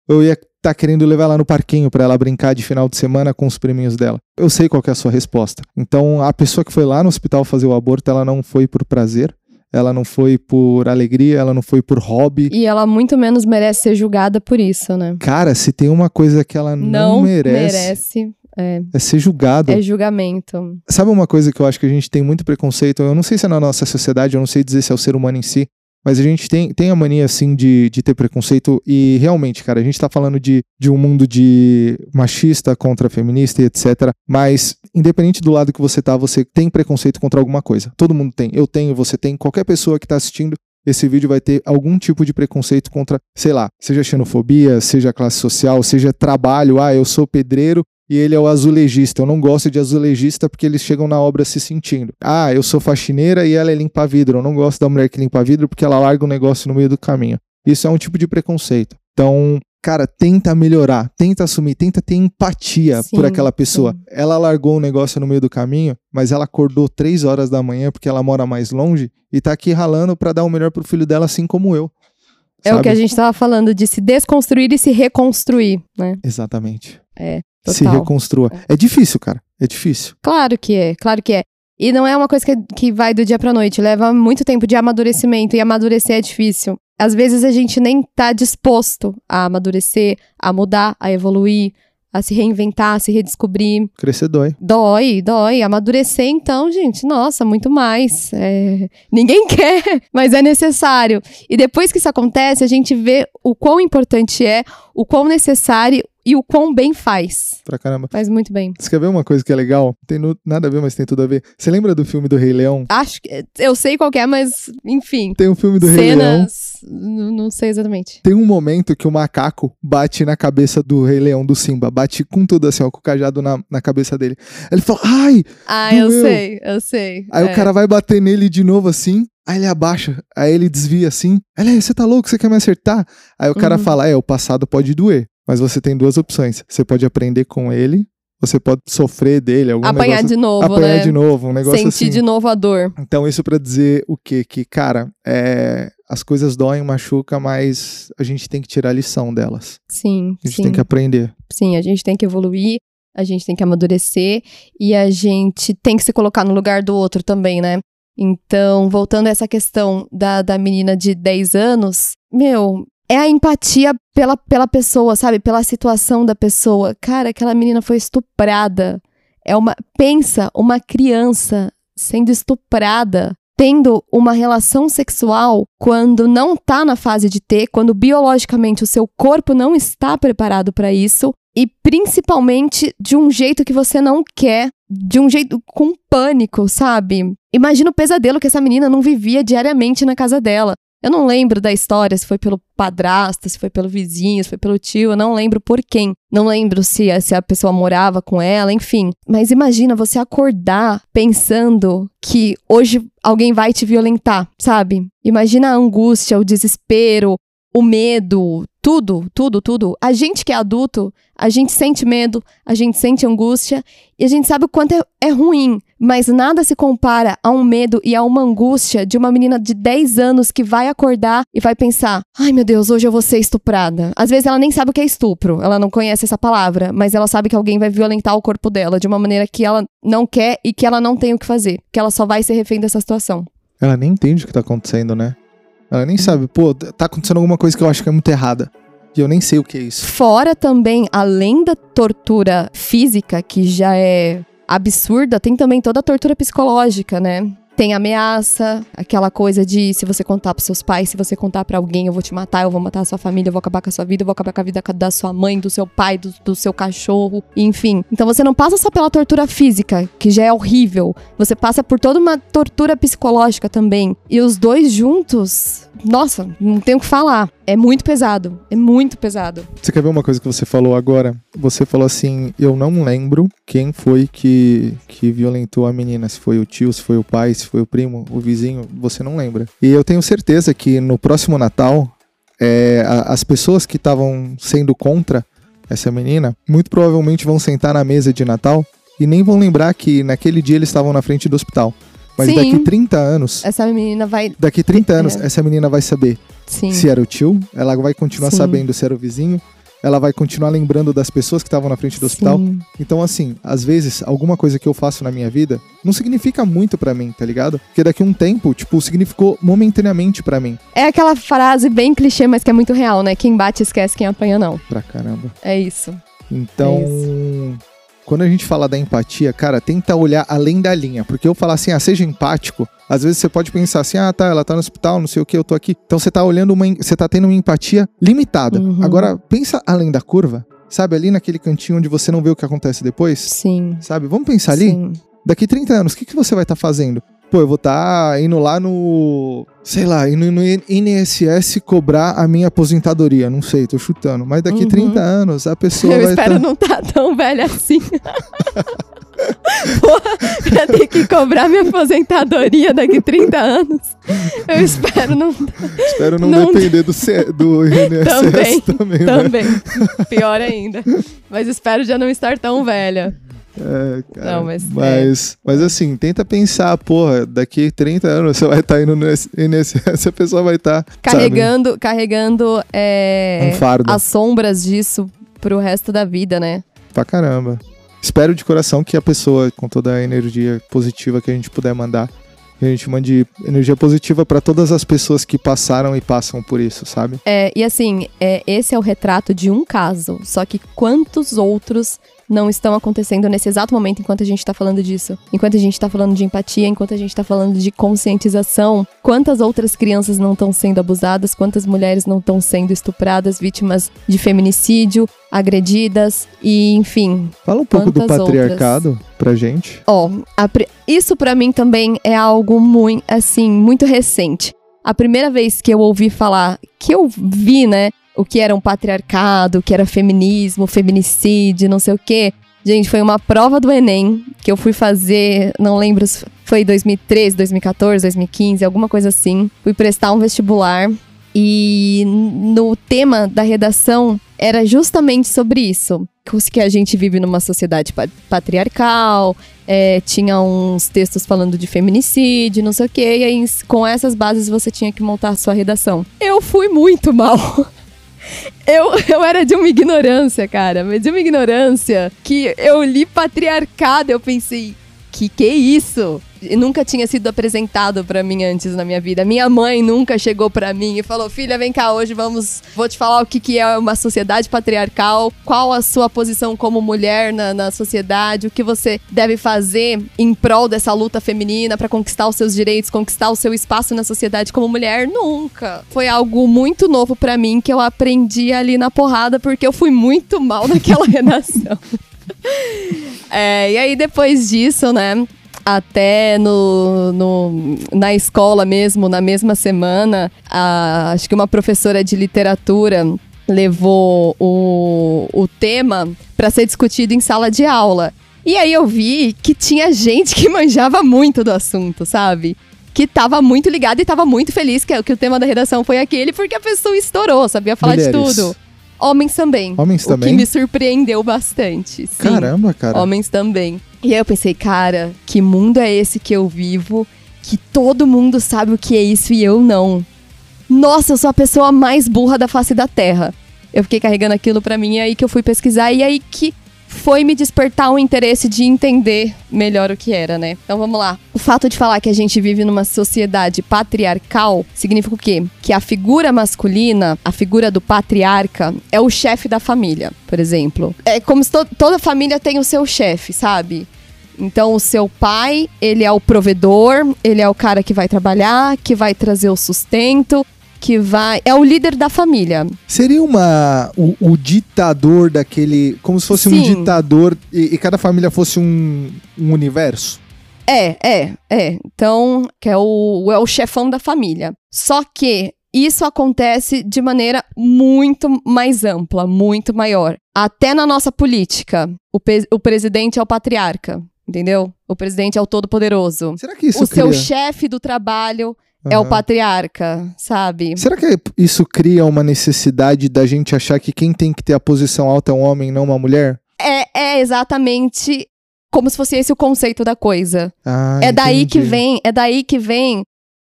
Eu ia estar querendo levar ela no parquinho para ela brincar de final de semana com os priminhos dela. Eu sei qual é a sua resposta. Então, a pessoa que foi lá no hospital fazer o aborto, ela não foi por prazer, ela não foi por alegria, ela não foi por hobby. E ela muito menos merece ser julgada por isso, né? Cara, se tem uma coisa que ela não, merece, merece. É, é ser julgado. é julgamento. Sabe uma coisa que eu acho que a gente tem muito preconceito? Eu não sei se é na nossa sociedade, eu não sei dizer se é o ser humano em si, mas a gente tem, tem a mania, assim, de, de ter preconceito. E realmente, cara, a gente tá falando de, de um mundo de machista contra feminista e etc. Mas, independente do lado que você tá, você tem preconceito contra alguma coisa. Todo mundo tem. Eu tenho, você tem. Qualquer pessoa que tá assistindo esse vídeo vai ter algum tipo de preconceito contra, sei lá, seja xenofobia, seja classe social, seja trabalho. Ah, eu sou pedreiro e ele é o azulejista. Eu não gosto de azulejista porque eles chegam na obra se sentindo. Ah, eu sou faxineira e ela é limpa vidro. Eu não gosto da mulher que limpa vidro porque ela larga um negócio no meio do caminho. Isso é um tipo de preconceito. Então, cara, tenta melhorar, tenta assumir, tenta ter empatia Sim, por aquela pessoa. sim. Ela largou um negócio no meio do caminho, mas ela acordou três horas da manhã porque ela mora mais longe e tá aqui ralando pra dar o melhor pro filho dela, assim como eu. É o que a gente tava falando de se desconstruir e se reconstruir, né? Exatamente. se Total. reconstrua. É difícil, cara. É difícil. Claro que é, claro que é. E não é uma coisa que, que vai do dia pra noite, leva muito tempo de amadurecimento e amadurecer é difícil. Às vezes a gente nem tá disposto a amadurecer, a mudar, a evoluir, a se reinventar, a se redescobrir. Crescer dói. Dói, dói. Amadurecer, então, gente, nossa, muito mais. É, Ninguém quer, mas é necessário. E depois que isso acontece, a gente vê o quão importante é, o quão necessário e o quão bem faz. Pra caramba. Faz muito bem. Você quer ver uma coisa que é legal? Tem no- nada a ver, mas tem tudo a ver. Você lembra do filme do Rei Leão? Acho que. Eu sei qual é, mas, enfim. Tem um filme do Rei Leão. Não sei exatamente. Tem um momento que o macaco bate na cabeça do Rei Leão, do Simba. Bate com tudo assim, ó, com o cajado na, na cabeça dele. Ele fala, ai! Ah, eu sei, eu sei. Aí É. o cara vai bater nele de novo assim. Aí ele abaixa, aí ele desvia assim. Ele, "Ei, você tá louco? Você quer me acertar? Aí o cara Uhum. fala: É, o passado pode doer, mas você tem duas opções. Você pode aprender com ele, você pode sofrer dele, algum Apanhar negócio. de novo, apanhar né? de novo, um negócio Sentir assim. de novo a dor. Então, isso pra dizer o quê? Que, cara, é, as coisas doem, machuca, mas a gente tem que tirar a lição delas. Sim, A gente sim. tem que aprender. Sim, a gente tem que evoluir, a gente tem que amadurecer e a gente tem que se colocar no lugar do outro também, né? Então, voltando a essa questão da, da menina de 10 anos, meu, é a empatia pela, pela pessoa, sabe? Pela situação da pessoa. Cara, aquela menina foi estuprada. É uma. Pensa, uma criança sendo estuprada. Tendo uma relação sexual quando não tá na fase de ter, quando biologicamente o seu corpo não está preparado para isso, e principalmente de um jeito que você não quer, de um jeito com pânico, sabe? Imagina o pesadelo que essa menina não vivia diariamente na casa dela. Eu não lembro da história, se foi pelo padrasto, se foi pelo vizinho, se foi pelo tio, eu não lembro por quem. Não lembro se, a- se a pessoa morava com ela, enfim. Mas imagina você acordar pensando que hoje alguém vai te violentar, sabe? Imagina a angústia, o desespero, o medo, tudo, tudo, tudo. A gente que é adulto, a gente sente medo, a gente sente angústia e a gente sabe o quanto é, é ruim, mas nada se compara a um medo e a uma angústia de uma menina de 10 anos que vai acordar e vai pensar: ai meu Deus, hoje eu vou ser estuprada. Às vezes ela nem sabe o que é estupro, ela não conhece essa palavra, mas ela sabe que alguém vai violentar o corpo dela de uma maneira que ela não quer e que ela não tem o que fazer, que ela só vai ser refém dessa situação. Ela nem entende o que tá acontecendo, né? Ela nem sabe, pô, tá acontecendo alguma coisa que eu acho que é muito errada. E eu nem sei o que é isso. Fora também, além da tortura física, que já é absurda, tem também toda a tortura psicológica, né? Tem ameaça, aquela coisa de se você contar pros seus pais, se você contar pra alguém, eu vou te matar, eu vou matar a sua família, eu vou acabar com a sua vida, eu vou acabar com a vida da sua mãe, do seu pai, do, do seu cachorro, enfim. Então você não passa só pela tortura física, que já é horrível, você passa por toda uma tortura psicológica também. E os dois juntos, nossa, não tenho o que falar. É muito pesado, é muito pesado. Você quer ver uma coisa que você falou agora? Você falou assim: eu não lembro quem foi que, que violentou a menina. Se foi o tio, se foi o pai, se foi o primo, o vizinho. Você não lembra. E eu tenho certeza que no próximo Natal, é, a- as pessoas que estavam sendo contra essa menina, muito provavelmente vão sentar na mesa de Natal e nem vão lembrar que naquele dia eles estavam na frente do hospital. Mas Sim. daqui 30 anos, Essa menina vai. daqui 30 anos, É. essa menina vai saber Sim. se era o tio, ela vai continuar Sim. sabendo se era o vizinho, ela vai continuar lembrando das pessoas que estavam na frente do hospital. Sim. Então, assim, às vezes, alguma coisa que eu faço na minha vida não significa muito pra mim, tá ligado? Porque daqui a um tempo, tipo, significou momentaneamente pra mim. É aquela frase bem clichê, mas que é muito real, né? Quem bate esquece, quem apanha não. Pra caramba. É isso. Então, É quando a gente fala da empatia, cara, tenta olhar além da linha. Porque eu falar assim, ah, seja empático. Às vezes você pode pensar assim, ah, tá, ela tá no hospital, não sei o que, eu tô aqui. Então você tá olhando uma, você tá tendo uma empatia limitada. Uhum. Agora, pensa além da curva. Sabe, ali naquele cantinho onde você não vê o que acontece depois? Sim. Sabe, vamos pensar ali? Sim. Daqui 30 anos, o que, que você vai estar fazendo? Pô, eu vou estar indo lá no. Sei lá, indo no INSS cobrar a minha aposentadoria. Não sei, tô chutando. Mas daqui Uhum. 30 anos a pessoa Eu vai espero tá- não estar tão velha assim. Porra, pra ter que cobrar minha aposentadoria daqui 30 anos. Eu espero não. Espero não, não- depender do, C... do INSS Também, também, né? Também. Pior ainda. Mas espero já não estar tão velha. É, cara, Não, mas- mas, mas assim, tenta pensar, porra, daqui 30 anos você vai estar indo no INSS, a pessoa vai estar Carregando, carregando é, um as sombras disso pro resto da vida, né? Pra caramba. Espero de coração que a pessoa, com toda a energia positiva que a gente puder mandar, que a gente mande energia positiva pra todas as pessoas que passaram e passam por isso, sabe? É, e assim, é, esse é o retrato de um caso, só que quantos outros não estão acontecendo nesse exato momento enquanto a gente tá falando disso? Enquanto a gente tá falando de empatia, enquanto a gente tá falando de conscientização, quantas outras crianças não estão sendo abusadas, quantas mulheres não estão sendo estupradas, vítimas de feminicídio, agredidas e, enfim, Fala um pouco do patriarcado pra gente. Ó, a pri- isso pra mim também é algo muito, assim, muito recente. A primeira vez que eu ouvi falar, que eu vi, né, o que era um patriarcado, o que era feminismo, feminicídio, não sei o quê. Gente, foi uma prova do Enem que eu fui fazer, não lembro se foi 2013, 2014, 2015, alguma coisa assim. Fui prestar um vestibular e no tema da redação era justamente sobre isso. Que a gente vive numa sociedade pa- patriarcal, é, tinha uns textos falando de feminicídio, não sei o quê, e aí com essas bases você tinha que montar a sua redação. Eu fui muito mal. Eu, eu era de uma ignorância, cara, de uma ignorância que eu li patriarcado, eu pensei, que que é isso? Nunca tinha sido apresentado pra mim antes na minha vida. Minha mãe nunca chegou pra mim e falou: "Filha, vem cá hoje, vamos, vou te falar o que que é uma sociedade patriarcal, qual a sua posição como mulher na, na sociedade, o que você deve fazer em prol dessa luta feminina pra conquistar os seus direitos, conquistar o seu espaço na sociedade como mulher, nunca. Foi algo muito novo pra mim que eu aprendi ali na porrada porque eu fui muito mal naquela redação. É, e aí depois disso, né? Até no, no- na escola mesmo, na mesma semana, a- acho que uma professora de literatura levou o, o tema para ser discutido em sala de aula. E aí eu vi que tinha gente que manjava muito do assunto, sabe? Que tava muito ligada e tava muito feliz que, que o tema da redação foi aquele, porque a pessoa estourou, sabia falar Mulheres. de tudo. Homens também. Homens o também? que me surpreendeu bastante. Sim. Caramba, cara. Homens também. E aí eu pensei, cara, que mundo é esse que eu vivo? Que todo mundo sabe o que é isso e eu não. Nossa, eu sou a pessoa mais burra da face da Terra. Eu fiquei carregando aquilo pra mim, e aí que eu fui pesquisar, e aí que foi me despertar um interesse de entender melhor o que era, né? Então vamos lá. O fato de falar que a gente vive numa sociedade patriarcal significa o quê? Que a figura masculina, a figura do patriarca, é o chefe da família, por exemplo. É como se to- toda família tem o seu chefe, sabe? Então, o seu pai, ele é o provedor, ele é o cara que vai trabalhar, que vai trazer o sustento, que vai. É o líder da família. Seria uma o, o ditador daquele. Como se fosse um Sim. ditador e, e cada família fosse um, um universo? É, é, é. Então, que é o, é o chefão da família. Só que isso acontece de maneira muito mais ampla, muito maior. Até na nossa política, o, o presidente é o patriarca, entendeu? O presidente é o todo-poderoso. Será que isso O cria... seu chefe do trabalho é o patriarca, sabe? Será que isso cria uma necessidade da gente achar que quem tem que ter a posição alta é um homem, não uma mulher? É, é exatamente como se fosse esse o conceito da coisa. Ah, é daí que entendi. vem, é daí que vem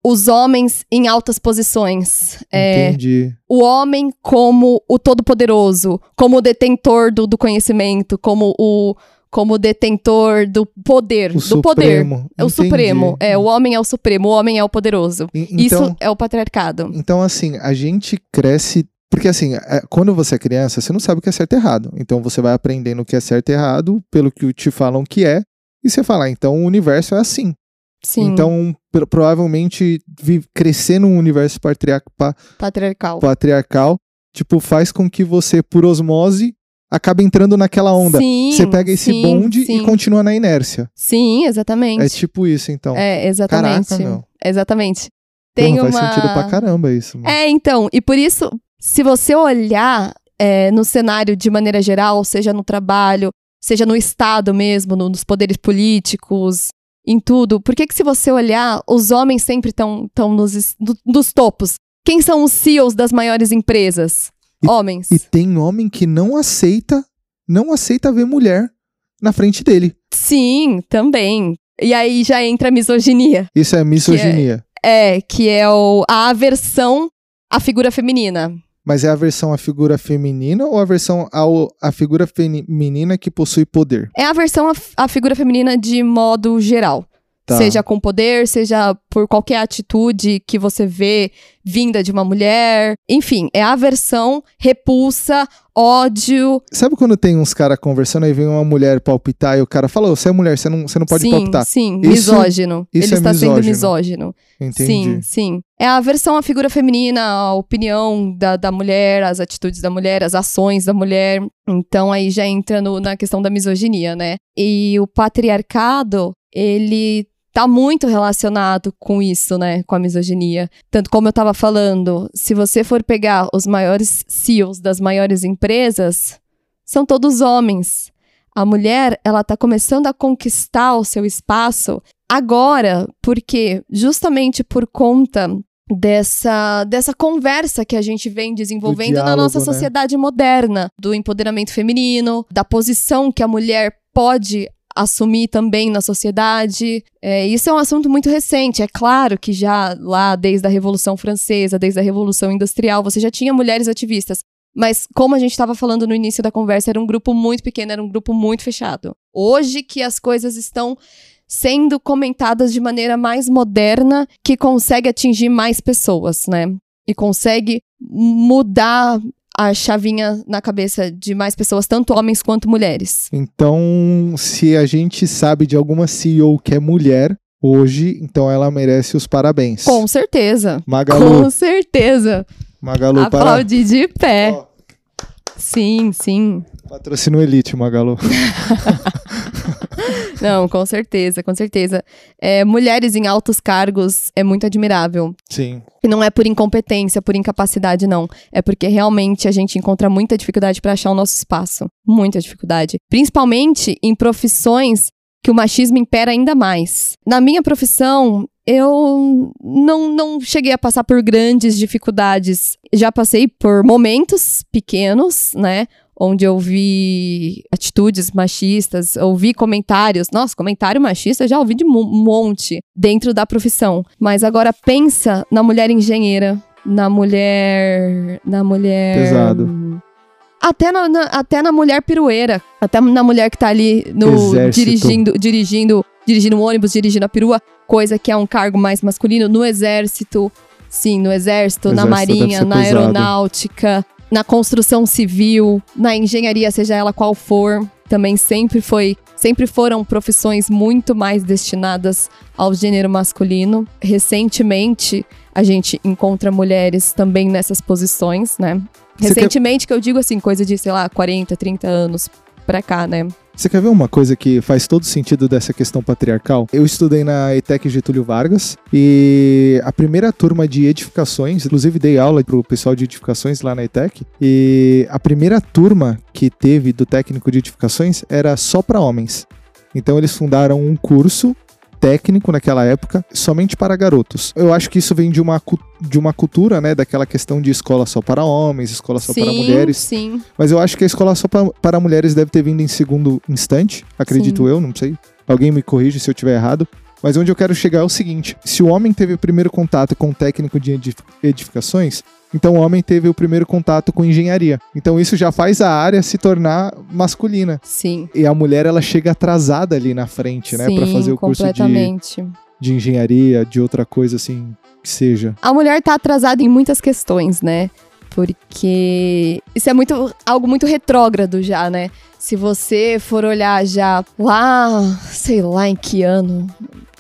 os homens em altas posições. É, Entendi. o homem como o todo-poderoso, como o detentor do, do conhecimento, como o como detentor do poder, O do poder. supremo. É o Entendi. supremo. É, o homem é o supremo, o homem é o poderoso. E- Então, Isso é o patriarcado. então, assim, a gente cresce. Porque, assim, é, quando você é criança, você não sabe o que é certo e errado. Então, você vai aprendendo o que é certo e errado pelo que te falam que é. E você fala, ah, então o universo é assim. Sim, Então, pro- provavelmente, crescer num universo patriar- pa- patriarcal. patriarcal, tipo, faz com que você, por osmose, acabe entrando naquela onda. Sim, você pega esse sim, bonde sim. e continua na inércia. Sim, exatamente. É tipo isso, então. É, exatamente. Caraca, meu. Exatamente. Tem Porra, uma... Faz sentido pra caramba isso. mano. É, então, e por isso, se você olhar é, no cenário de maneira geral, seja no trabalho, seja no Estado mesmo, no- nos poderes políticos, em tudo, por que que se você olhar, os homens sempre estão tão nos, nos topos? Quem são os CEOs das maiores empresas? E- Homens. E tem homem que não aceita, não aceita ver mulher na frente dele. Sim, também. E aí já entra a misoginia. Isso é misoginia. É, que é o, a aversão à figura feminina. Mas é a versão à figura feminina ou a versão ao, à figura feminina que possui poder? É a versão à, à figura feminina de modo geral. Tá. Seja com poder, seja por qualquer atitude que você vê vinda de uma mulher. Enfim, é a versão repulsa, ódio. Sabe quando tem uns caras conversando e vem uma mulher palpitar e o cara fala, "Ô, você é mulher, você não, você não pode sim, palpitar. sim, Isso- misógino. isso Ele é está sendo misógino. misógino. Entendi. Sim, sim. É a versão à figura feminina, a opinião da, da mulher, as atitudes da mulher, as ações da mulher. Então aí já entra no- na questão da misoginia, né? E o patriarcado, ele tá muito relacionado com isso, né? Com a misoginia. Tanto como eu tava falando, se você for pegar os maiores CEOs das maiores empresas, são todos homens. A mulher, ela tá começando a conquistar o seu espaço agora, porque justamente por conta dessa, dessa conversa que a gente vem desenvolvendo na diálogo, nossa né? sociedade moderna, do empoderamento feminino, da posição que a mulher pode assumir também na sociedade. É, isso é um assunto muito recente. É claro que já lá desde a Revolução Francesa, desde a Revolução Industrial, você já tinha mulheres ativistas. Mas como a gente estava falando no início da conversa, era um grupo muito pequeno, era um grupo muito fechado. Hoje que as coisas estão sendo comentadas de maneira mais moderna, que consegue atingir mais pessoas, né? E consegue mudar a chavinha na cabeça de mais pessoas, tanto homens quanto mulheres. Então, se a gente sabe de alguma CEO que é mulher hoje, então ela merece os parabéns. Com certeza. Magalu, Com certeza. Magalu, para... Aplaudir de pé. Ó, Sim, sim. patrocínio Elite, Magalu. Não, com certeza, com certeza. É, mulheres em altos cargos é muito admirável. Sim. E não é por incompetência, por incapacidade, não. É porque realmente a gente encontra muita dificuldade para achar o nosso espaço. Muita dificuldade. Principalmente em profissões que o machismo impera ainda mais. Na minha profissão, eu não, não cheguei a passar por grandes dificuldades. Já passei por momentos pequenos, né? Onde eu vi atitudes machistas, ouvi comentários. Nossa, comentário machista eu já ouvi de um monte dentro da profissão. Mas agora pensa na mulher engenheira, na mulher. Na mulher. Pesado. Até na, na- até na mulher pirueira. Até na mulher que tá ali no Exército. dirigindo, dirigindo, dirigindo um ônibus, dirigindo a perua, coisa que é um cargo mais masculino no exército. Sim, no exército, na Exército deve marinha, na pesado. aeronáutica, na construção civil, na engenharia, seja ela qual for, também sempre foi, sempre foram profissões muito mais destinadas ao gênero masculino. Recentemente, a gente encontra mulheres também nessas posições, né? Recentemente, que eu digo assim, coisa de, sei lá, 40, 30 anos pra cá, né? Você quer ver uma coisa que faz todo sentido dessa questão patriarcal? Eu estudei na ETEC Getúlio Vargas e a primeira turma de edificações, inclusive dei aula pro pessoal de edificações lá na ETEC, e a primeira turma que teve do técnico de edificações era só para homens. Então eles fundaram um curso técnico naquela época somente para garotos. Eu acho que isso vem de uma, de uma cultura, né, daquela questão de escola só para homens, escola só sim, para mulheres. sim. Mas eu acho que a escola só pra- para mulheres deve ter vindo em segundo instante, acredito Sim. eu, não sei. Alguém me corrige se eu estiver errado. Mas onde eu quero chegar é o seguinte: se o homem teve o primeiro contato com o técnico de edif- edificações, então o homem teve o primeiro contato com engenharia. Então isso já faz a área se tornar masculina. Sim. E a mulher ela chega atrasada ali na frente, né, Pra Sim, fazer o curso de, de engenharia, de outra coisa assim que seja. A mulher tá atrasada em muitas questões, né? Porque isso é muito algo muito retrógrado já, né? Se você for olhar já lá, sei lá em que ano,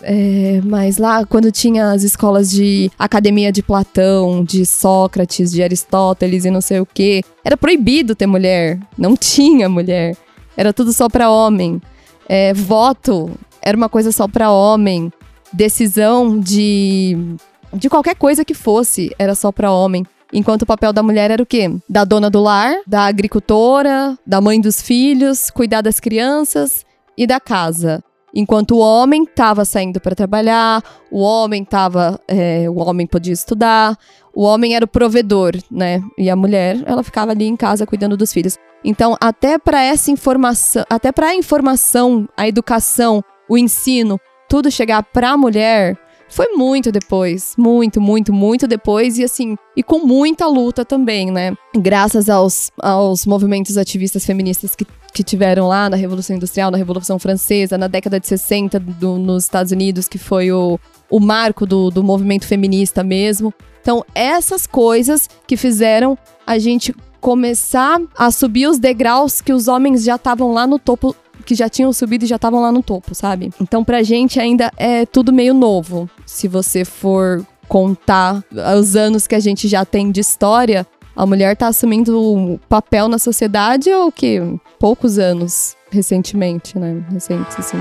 é, mas lá quando tinha as escolas de academia de Platão, de Sócrates, de Aristóteles e não sei o quê, era proibido ter mulher, não tinha mulher, era tudo só pra homem. É, voto era uma coisa só pra homem, decisão de de qualquer coisa que fosse, era só pra homem. Enquanto o papel da mulher era o quê? Da dona do lar, da agricultora, da mãe dos filhos, cuidar das crianças e da casa. Enquanto o homem estava saindo para trabalhar, o homem tava, é, o homem podia estudar, o homem era o provedor, né? E a mulher, ela ficava ali em casa cuidando dos filhos. Então, até para essa informação, até para a informação, a educação, o ensino, tudo chegar para a mulher, foi muito depois. Muito, muito, muito depois. E assim, e com muita luta também, né? Graças aos, aos movimentos ativistas feministas que, que tiveram lá na Revolução Industrial, na Revolução Francesa, na década de 60 do, nos Estados Unidos, que foi o, o marco do, do movimento feminista mesmo. Então, essas coisas que fizeram a gente começar a subir os degraus que os homens já estavam lá no topo, que já tinham subido e já estavam lá no topo, sabe? Então, pra gente ainda é tudo meio novo. Se você for contar os anos que a gente já tem de história, a mulher tá assumindo um papel na sociedade ou o quê? Poucos anos recentemente, né? Recentes, assim.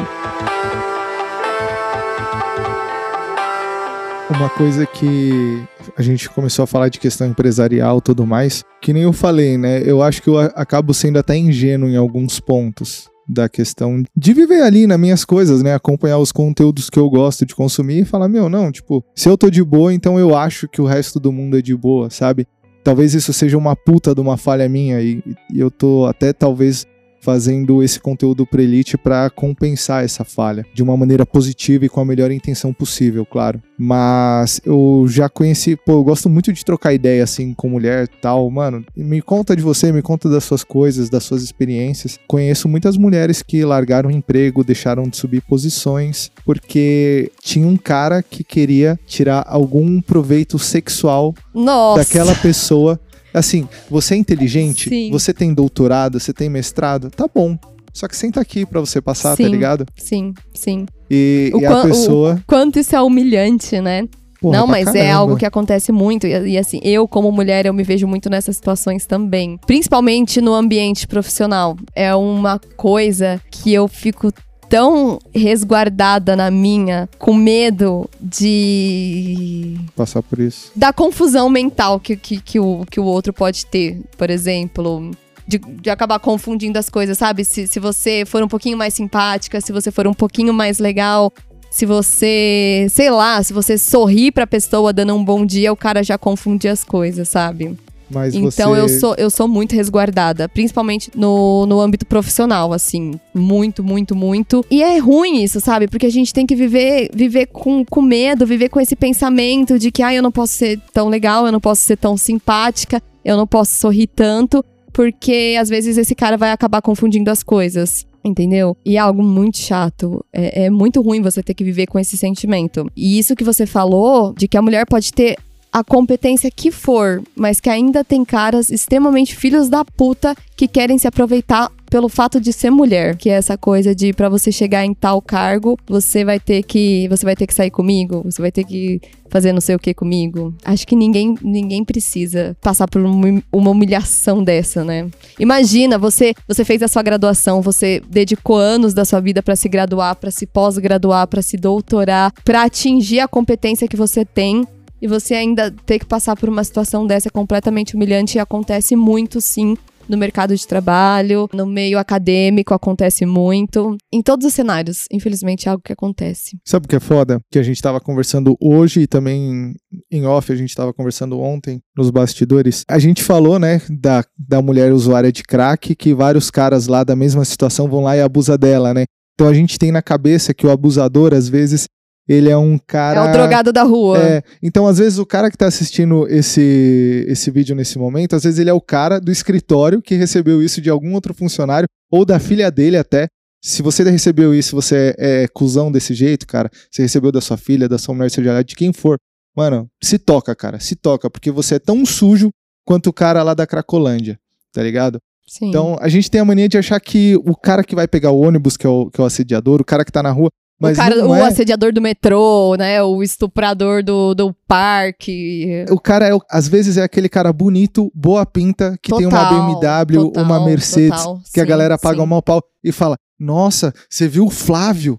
Uma coisa que a gente começou a falar de questão empresarial e tudo mais, que nem eu falei, né? Eu acho que eu acabo sendo até ingênuo em alguns pontos da questão de viver ali nas minhas coisas, né? Acompanhar os conteúdos que eu gosto de consumir e falar, meu, não, tipo, se eu tô de boa, então eu acho que o resto do mundo é de boa, sabe? Talvez isso seja uma puta de uma falha minha e, e eu tô até talvez fazendo esse conteúdo para elite para compensar essa falha de uma maneira positiva e com a melhor intenção possível, claro. Mas eu já conheci, pô, eu gosto muito de trocar ideia assim com mulher, tal, mano. Me conta de você, me conta das suas coisas, das suas experiências. Conheço muitas mulheres que largaram o emprego, deixaram de subir posições porque tinha um cara que queria tirar algum proveito sexual Nossa. daquela pessoa Assim, você é inteligente, Sim. você tem doutorado, você tem mestrado, tá bom. Só que senta aqui pra você passar, tá Sim. ligado? Sim, sim. E, e a quan- o- pessoa. Quanto isso é humilhante, né? porra, não, mas é caramba. algo que acontece muito. E, e, assim, eu, como mulher, eu me vejo muito nessas situações também. Principalmente no ambiente profissional. É uma coisa que eu fico tão resguardada na minha, com medo de. Passar por isso. da confusão mental que, que, que, o, que o outro pode ter, por exemplo. De, de acabar confundindo as coisas, sabe? Se, se você for um pouquinho mais simpática, se você for um pouquinho mais legal, se você, sei lá, se você sorrir pra pessoa dando um bom dia, o cara já confunde as coisas, sabe? Mas Então você. eu sou eu sou muito resguardada, principalmente no, no âmbito profissional, assim, muito, muito, muito. E é ruim isso, sabe? Porque a gente tem que viver viver com, com medo, viver com esse pensamento de que ah, eu não posso ser tão legal, eu não posso ser tão simpática, eu não posso sorrir tanto, porque às vezes esse cara vai acabar confundindo as coisas. Entendeu? E é algo muito chato. É, é muito ruim você ter que viver com esse sentimento. E isso que você falou, de que a mulher pode ter a competência que for, mas que ainda tem caras extremamente filhos da puta que querem se aproveitar pelo fato de ser mulher, que é essa coisa de pra você chegar em tal cargo, você vai ter que você vai ter que sair comigo, você vai ter que fazer não sei o que comigo. Acho que ninguém ninguém precisa passar por uma humilhação dessa, né? Imagina, você você fez a sua graduação, você dedicou anos da sua vida pra se graduar, pra se pós-graduar, pra se doutorar, pra atingir a competência que você tem e você ainda ter que passar por uma situação dessa é completamente humilhante e acontece muito, sim, no mercado de trabalho, no meio acadêmico acontece muito. Em todos os cenários, infelizmente, é algo que acontece. Sabe o que é foda? Que a gente tava conversando hoje e também em off, a gente tava conversando ontem nos bastidores. A gente falou, né, da, da mulher usuária de crack, que vários caras lá da mesma situação vão lá e abusa dela, né? Então a gente tem na cabeça que o abusador, às vezes, ele é um cara. É o drogado da rua. É, então, às vezes, o cara que tá assistindo esse, esse vídeo nesse momento, às vezes ele é o cara do escritório que recebeu isso de algum outro funcionário, ou da filha dele até. Se você recebeu isso, você é, é cuzão desse jeito, cara, você recebeu da sua filha, da sua mulher, seja de quem for, mano, se toca, cara, se toca, porque você é tão sujo quanto o cara lá da Cracolândia, tá ligado? Sim. Então, a gente tem a mania de achar que o cara que vai pegar o ônibus, que é o, que é o assediador, o cara que tá na rua, mas o, cara, não o é. assediador do metrô, né? O estuprador do, do parque. O cara, é, às vezes, é aquele cara bonito, boa pinta, que tem uma Total, BMW, total, uma Mercedes, total. que a Sim, galera paga sim. um mau pau e fala: Nossa, você viu o Flávio?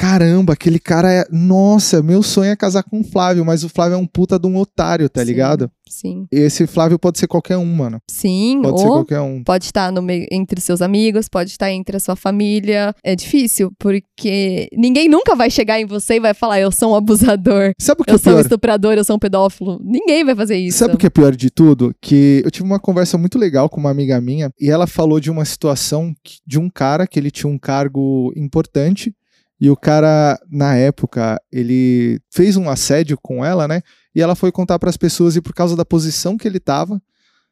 Caramba, aquele cara é. Nossa, meu sonho é casar com o Flávio, mas o Flávio é um puta de um otário, tá Sim, ligado? Sim. Esse Flávio pode ser qualquer um, mano. Sim, Pode ser qualquer um. pode estar no meio, entre seus amigos, pode estar entre a sua família. É difícil, porque ninguém nunca vai chegar em você e vai falar, eu sou um abusador, Sabe o que é eu sou um pior? estuprador, eu sou um pedófilo. Ninguém vai fazer isso. Sabe o que é pior de tudo? Que eu tive uma conversa muito legal com uma amiga minha e ela falou de uma situação de um cara que ele tinha um cargo importante E o cara, na época, ele fez um assédio com ela, né? E ela foi contar pras pessoas e por causa da posição que ele tava,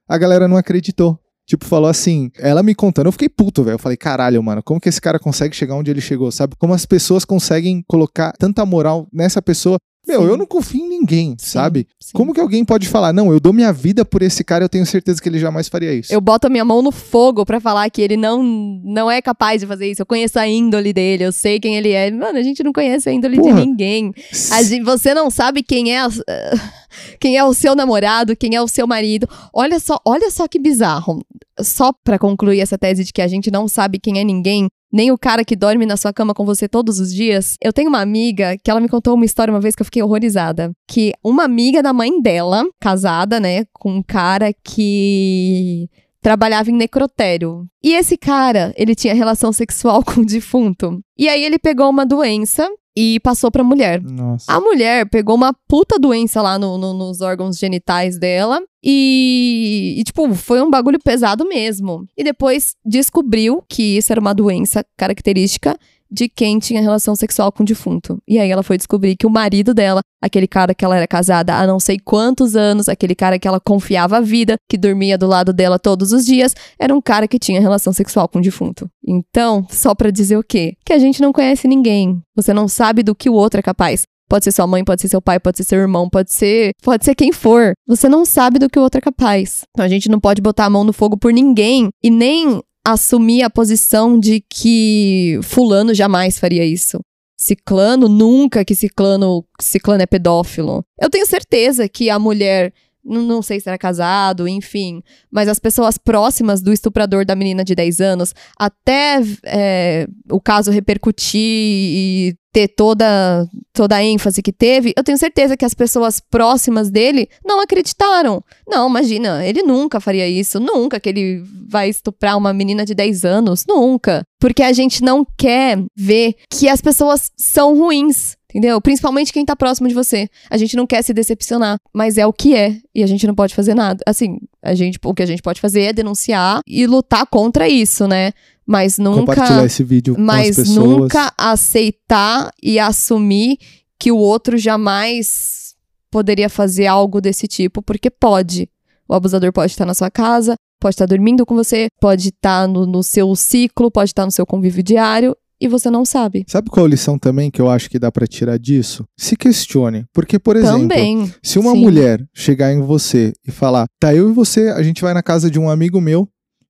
a galera não acreditou. Tipo, falou assim, ela me contando, eu fiquei puto, velho. Eu falei, caralho, mano, como que esse cara consegue chegar onde ele chegou, sabe? Como as pessoas conseguem colocar tanta moral nessa pessoa. Meu, Sim. eu não confio em ninguém, Sim, sabe? sim. Como que alguém pode falar, não, eu dou minha vida por esse cara, eu tenho certeza que ele jamais faria isso. Eu boto a minha mão no fogo pra falar que ele não, não é capaz de fazer isso. Eu conheço a índole dele, eu sei quem ele é. Mano, a gente não conhece a índole Porra. de ninguém. A gente- você não sabe quem é, a- quem é o seu namorado, quem é o seu marido. Olha só, olha só que bizarro. Só pra concluir essa tese de que a gente não sabe quem é ninguém, nem o cara que dorme na sua cama com você todos os dias. Eu tenho uma amiga que ela me contou uma história uma vez que eu fiquei horrorizada. Que uma amiga da mãe dela, casada, né, com um cara que trabalhava em necrotério. E esse cara, ele tinha relação sexual com o defunto. E aí ele pegou uma doença e passou pra mulher. Nossa. A mulher pegou uma puta doença lá no- no- nos órgãos genitais dela e, e, tipo, foi um bagulho pesado mesmo. E depois descobriu que isso era uma doença característica de quem tinha relação sexual com o defunto. E aí ela foi descobrir que o marido dela, aquele cara que ela era casada há não sei quantos anos, aquele cara que ela confiava a vida, que dormia do lado dela todos os dias, era um cara que tinha relação sexual com o defunto. Então, só pra dizer o quê? Que a gente não conhece ninguém. Você não sabe do que o outro é capaz. Pode ser sua mãe, pode ser seu pai, pode ser seu irmão, pode ser, pode ser quem for. Você não sabe do que o outro é capaz. Então a gente não pode botar a mão no fogo por ninguém e nem assumir a posição de que fulano jamais faria isso. Ciclano nunca que ciclano, ciclano é pedófilo. Eu tenho certeza que a mulher não, não sei se era casado, enfim, mas as pessoas próximas do estuprador da menina de 10 anos, até é, o caso repercutir e ter toda, toda a ênfase que teve, eu tenho certeza que as pessoas próximas dele não acreditaram. Não, imagina, ele nunca faria isso, nunca que ele vai estuprar uma menina de 10 anos, nunca. Porque a gente não quer ver que as pessoas são ruins. Entendeu? Principalmente quem tá próximo de você. A gente não quer se decepcionar, mas é o que é. E a gente não pode fazer nada. Assim, a gente, o que a gente pode fazer é denunciar e lutar contra isso, né? Mas nunca. Compartilhar esse vídeo com as Mas pessoas. nunca aceitar e assumir que o outro jamais poderia fazer algo desse tipo, porque pode. O abusador pode estar na sua casa, pode estar dormindo com você, pode estar no, no seu ciclo, pode estar no seu convívio diário e você não sabe. Sabe qual a lição também que eu acho que dá pra tirar disso? Se questione. Porque, por exemplo, Também. se uma sim. mulher chegar em você e falar, tá, eu e você, a gente vai na casa de um amigo meu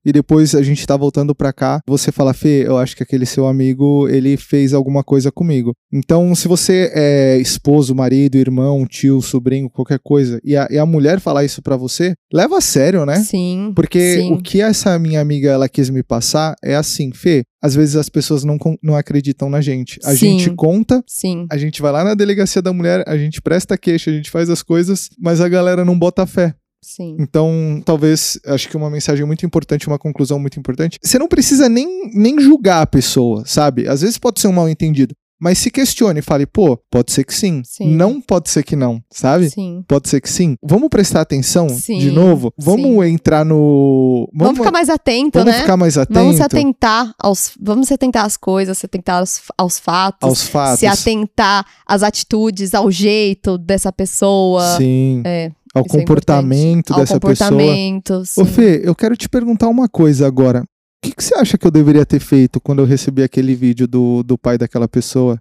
e depois a gente tá voltando pra cá, você fala, Fê, eu acho que aquele seu amigo, ele fez alguma coisa comigo. Então, se você é esposo, marido, irmão, tio, sobrinho, qualquer coisa, e a, e a mulher falar isso pra você, leva a sério, né? Sim. Porque sim. o que essa minha amiga ela quis me passar é assim, Fê, às vezes as pessoas não, não acreditam na gente. A Sim. gente conta, Sim. a gente vai lá na delegacia da mulher, a gente presta queixa, a gente faz as coisas, mas a galera não bota fé. Sim. Então, talvez, acho que uma mensagem muito importante, uma conclusão muito importante. Você não precisa nem, nem julgar a pessoa, sabe? Às vezes pode ser um mal entendido. Mas se questione e fale, pô, pode ser que sim. Sim. Não pode ser que não, sabe? Sim. Pode ser que sim. Vamos prestar atenção Sim, de novo? Vamos entrar no. Vamos, ficar mais atento, vamos né? ficar mais atento Vamos se atentar aos, vamos se atentar às coisas, se atentar aos, aos fatos, aos fatos. se atentar às atitudes, ao jeito dessa pessoa, Sim. É, ao isso é comportamento ao dessa pessoa. comportamento. sim. Ô Fê, eu quero te perguntar uma coisa agora. O que, que você acha que eu deveria ter feito quando eu recebi aquele vídeo do, do pai daquela pessoa?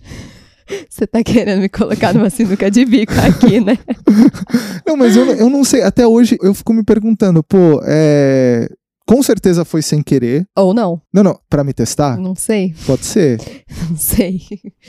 Você tá querendo me colocar numa sinuca de bico aqui, né? Não, mas eu, eu não sei. Até hoje eu fico me perguntando, pô, é. Com certeza foi sem querer. Ou não, Não, não, pra me testar? não sei, Pode ser, não sei.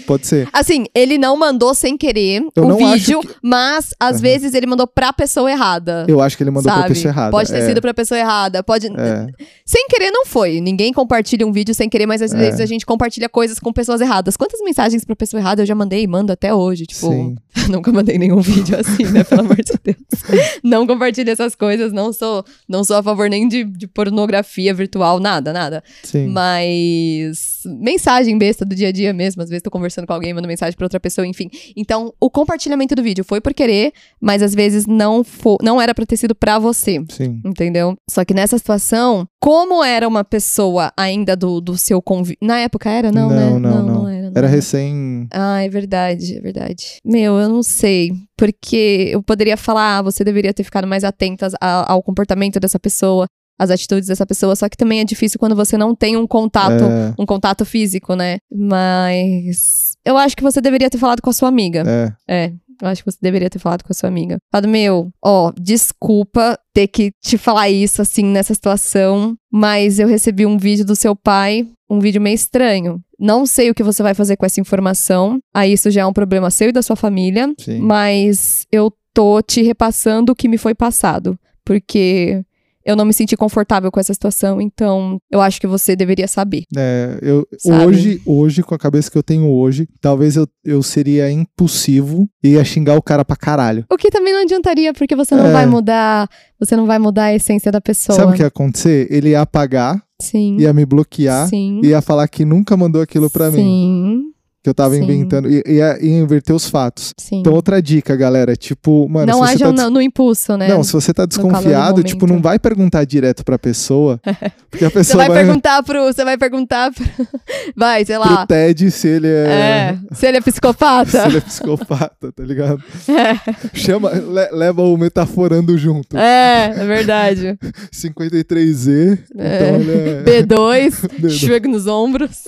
pode ser. Assim, ele não mandou sem querer Eu o vídeo, que- mas às Aham. vezes ele mandou pra pessoa errada. Eu acho que ele mandou sabe? pra pessoa errada. Pode ter é, sido pra pessoa errada. Pode. É, Sem querer não foi. Ninguém compartilha um vídeo sem querer, mas às É. vezes a gente compartilha coisas com pessoas erradas. Quantas mensagens pra pessoa errada eu já mandei e mando até hoje? Tipo, sim. nunca mandei nenhum vídeo assim, né? Pelo amor de Deus. Não compartilho essas coisas. Não sou, não sou a favor nem de, de pornografia virtual, nada, nada. Sim. Mas mensagem besta do dia a dia mesmo. Às vezes tô conversando com alguém, mando mensagem pra outra pessoa, enfim. Então, o compartilhamento do vídeo foi por querer, mas às vezes não, fo não era pra ter sido pra você. Sim. Entendeu? Só que nessa situação, como era uma pessoa ainda do, do seu convívio. Na época era? Não, Não, né? não, não. era, Era não. recém. Ah, é verdade, é verdade. Meu, eu não sei. Porque eu poderia falar, ah, você deveria ter ficado mais atenta ao comportamento dessa pessoa, às atitudes dessa pessoa. Só que também é difícil quando você não tem um contato, É, um contato físico, né? Mas eu acho que você deveria ter falado com a sua amiga. é. É. Eu acho que você deveria ter falado com a sua amiga. Falado, meu, ó, desculpa ter que te falar isso assim nessa situação, mas eu recebi um vídeo do seu pai, um vídeo meio estranho. Não sei o que você vai fazer com essa informação. Aí isso já é um problema seu e da sua família, Sim. mas eu tô te repassando o que me foi passado, porque eu não me senti confortável com essa situação, então eu acho que você deveria saber. É, eu, Sabe? hoje, hoje, com a cabeça que eu tenho hoje, talvez eu, eu seria impulsivo e ia xingar o cara pra caralho. O que também não adiantaria, porque você não É. vai mudar, você não vai mudar a essência da pessoa. Sabe o que ia acontecer? Ele ia apagar, Sim. ia me bloquear, Sim. ia falar que nunca mandou aquilo pra mim, Sim. Que eu tava Sim. inventando, ia, ia, ia inverter os fatos. Sim. Então, outra dica, galera, tipo, mano, não se você haja tá no, no impulso, né? Não, se você tá desconfiado, tipo, não vai perguntar direto pra pessoa, porque a Você pessoa vai vai, perguntar pro. Você vai perguntar pro. Vai, sei pro lá. TED se ele é, É. Se ele é se psicopata. ele é psicopata, tá ligado? É, Chama, le- leva o metaforando junto. é, é verdade. 53Z, É. então ele é... B2, B2. chega nos ombros.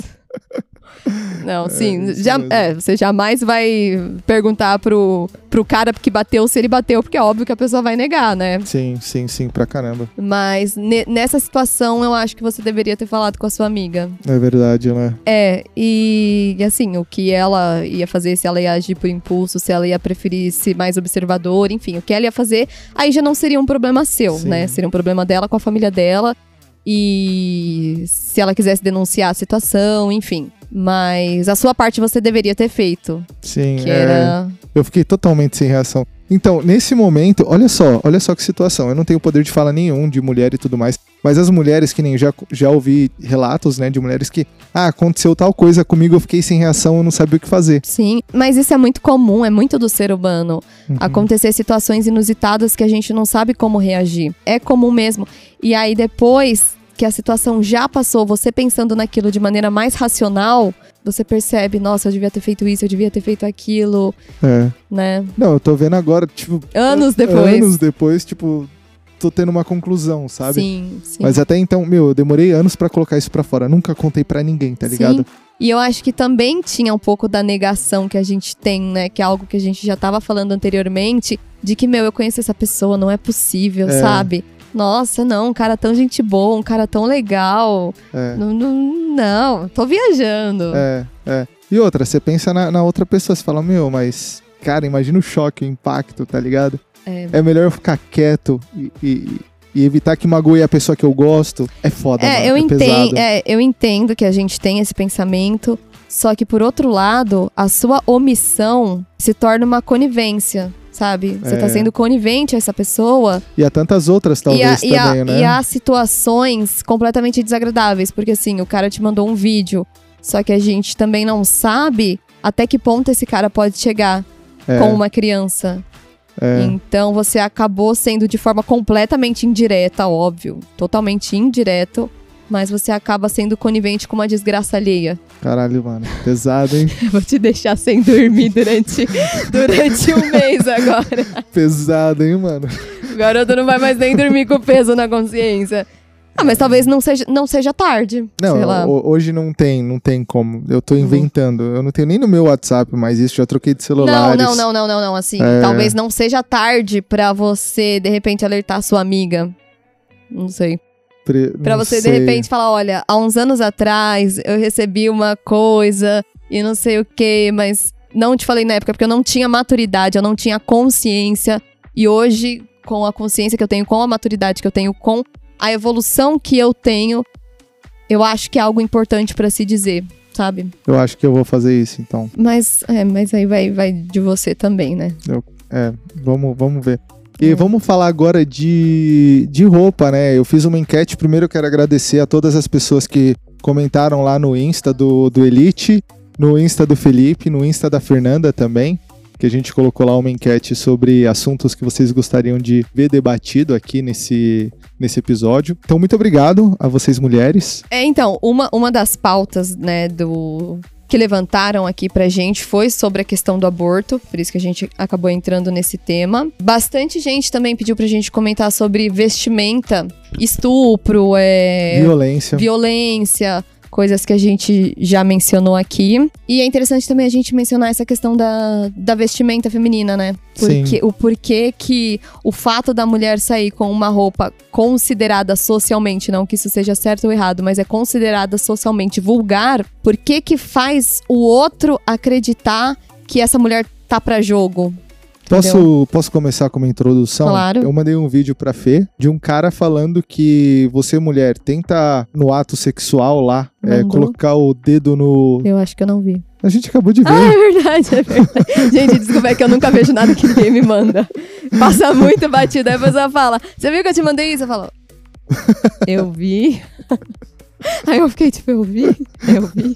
Não, sim. isso já, é, você jamais vai perguntar pro, pro cara que bateu se ele bateu, porque é óbvio que a pessoa vai negar, né? Sim, sim, sim, pra caramba. Mas ne- nessa situação eu acho que você deveria ter falado com a sua amiga. É verdade, né? É, e assim, o que ela ia fazer, se ela ia agir por impulso, se ela ia preferir ser mais observadora, enfim, o que ela ia fazer, aí já não seria um problema seu, Sim. né? Seria um problema dela com a família dela. E se ela quisesse denunciar a situação, enfim. Mas a sua parte você deveria ter feito, Sim, que é. era. Eu fiquei totalmente sem reação. Então, nesse momento, olha só, olha só que situação. Eu não tenho poder de fala nenhum de mulher e tudo mais. Mas as mulheres, que nem já, já ouvi relatos, né, de mulheres que, ah, aconteceu tal coisa comigo, eu fiquei sem reação, eu não sabia o que fazer. Sim, mas isso é muito comum, é muito do ser humano. Uhum. acontecer situações inusitadas que a gente não sabe como reagir. É comum mesmo. E aí depois que a situação já passou, você pensando naquilo de maneira mais racional, você percebe, nossa, eu devia ter feito isso, eu devia ter feito aquilo, É. né? Não, eu tô vendo agora, tipo, Anos depois. anos depois, tipo, tô tendo uma conclusão, sabe? Sim, sim. Mas até então, meu, eu demorei anos pra colocar isso pra fora. Nunca contei pra ninguém, tá ligado? Sim. E eu acho que também tinha um pouco da negação que a gente tem, né? Que é algo que a gente já tava falando anteriormente, de que, meu, eu conheço essa pessoa, não é possível, É. sabe? Nossa, não, um cara tão gente boa, um cara tão legal. É. Não, não, não, tô viajando. É, é. E outra, você pensa na, na outra pessoa, você fala, meu, mas, cara, imagina o choque, o impacto, tá ligado? É. É melhor eu ficar quieto e, e- e evitar que magoe a pessoa que eu gosto. É foda, É, mano, eu, é entendo, é, eu entendo que a gente tem esse pensamento, só que por outro lado, a sua omissão se torna uma conivência, sabe? Você tá É. sendo conivente a essa pessoa E há tantas outras, e, talvez, e, há- também, né? e há situações completamente desagradáveis, porque assim, o cara te mandou um vídeo, só que a gente também não sabe até que ponto esse cara pode chegar É, com uma criança. é. Então você acabou sendo de forma completamente indireta, óbvio, totalmente indireto, mas você acaba sendo conivente com uma desgraça alheia. Caralho, mano. Pesado, hein? Vou te deixar sem dormir durante, durante um mês agora. pesado, hein, mano? O garoto não vai mais nem dormir com peso na consciência. Ah, mas talvez não seja, não seja tarde. Não, sei lá. ho- hoje não tem, não tem como. Eu tô inventando. Eu não tenho nem no meu WhatsApp mais isso, já troquei de Não, celulares. não, não, não, não, não. Assim, É. talvez não seja tarde pra você, de repente, alertar sua amiga. Não sei. Pre- Pra você, sei. de repente, falar: olha, há uns anos atrás eu recebi uma coisa e não sei o quê, mas não te falei na época porque eu não tinha maturidade, eu não tinha consciência. E hoje, com a consciência que eu tenho, com a maturidade que eu tenho, com a evolução que eu tenho, eu acho que é algo importante pra se dizer, sabe? Eu acho que eu vou fazer isso, então. Mas, é, mas aí vai, vai de você também, né? É, vamos, vamos ver. E vamos falar agora de, de roupa, né? Eu fiz uma enquete. Primeiro eu quero agradecer a todas as pessoas que comentaram lá no Insta do, do Elite, no Insta do Felipe, no Insta da Fernanda também. Que a gente colocou lá uma enquete sobre assuntos que vocês gostariam de ver debatido aqui nesse, nesse episódio. Então, muito obrigado a vocês, mulheres. É, então, uma, uma das pautas, né, do. Que levantaram aqui pra gente foi sobre a questão do aborto, por isso que a gente acabou entrando nesse tema. Bastante gente também pediu pra gente comentar sobre vestimenta, estupro, é, Violência. violência, coisas que a gente já mencionou aqui. E é interessante também a gente mencionar essa questão da, da vestimenta feminina, né? Sim. Porque, o porquê que o fato da mulher sair com uma roupa considerada socialmente, não que isso seja certo ou errado, mas é considerada socialmente vulgar, por que que faz o outro acreditar que essa mulher tá pra jogo? Posso, posso começar com uma introdução? Claro. Eu mandei um vídeo pra Fê de um cara falando que você, mulher, tenta no ato sexual lá, é, colocar o dedo no. Eu acho que eu não vi. A gente acabou de ver. Ah, é verdade, é verdade. Gente, desculpa, é que eu nunca vejo nada que ninguém me manda. Passa muito batido. Aí a pessoa fala: Você viu que eu te mandei isso? Eu falo: Eu vi. Aí eu fiquei tipo: Eu vi? Eu vi.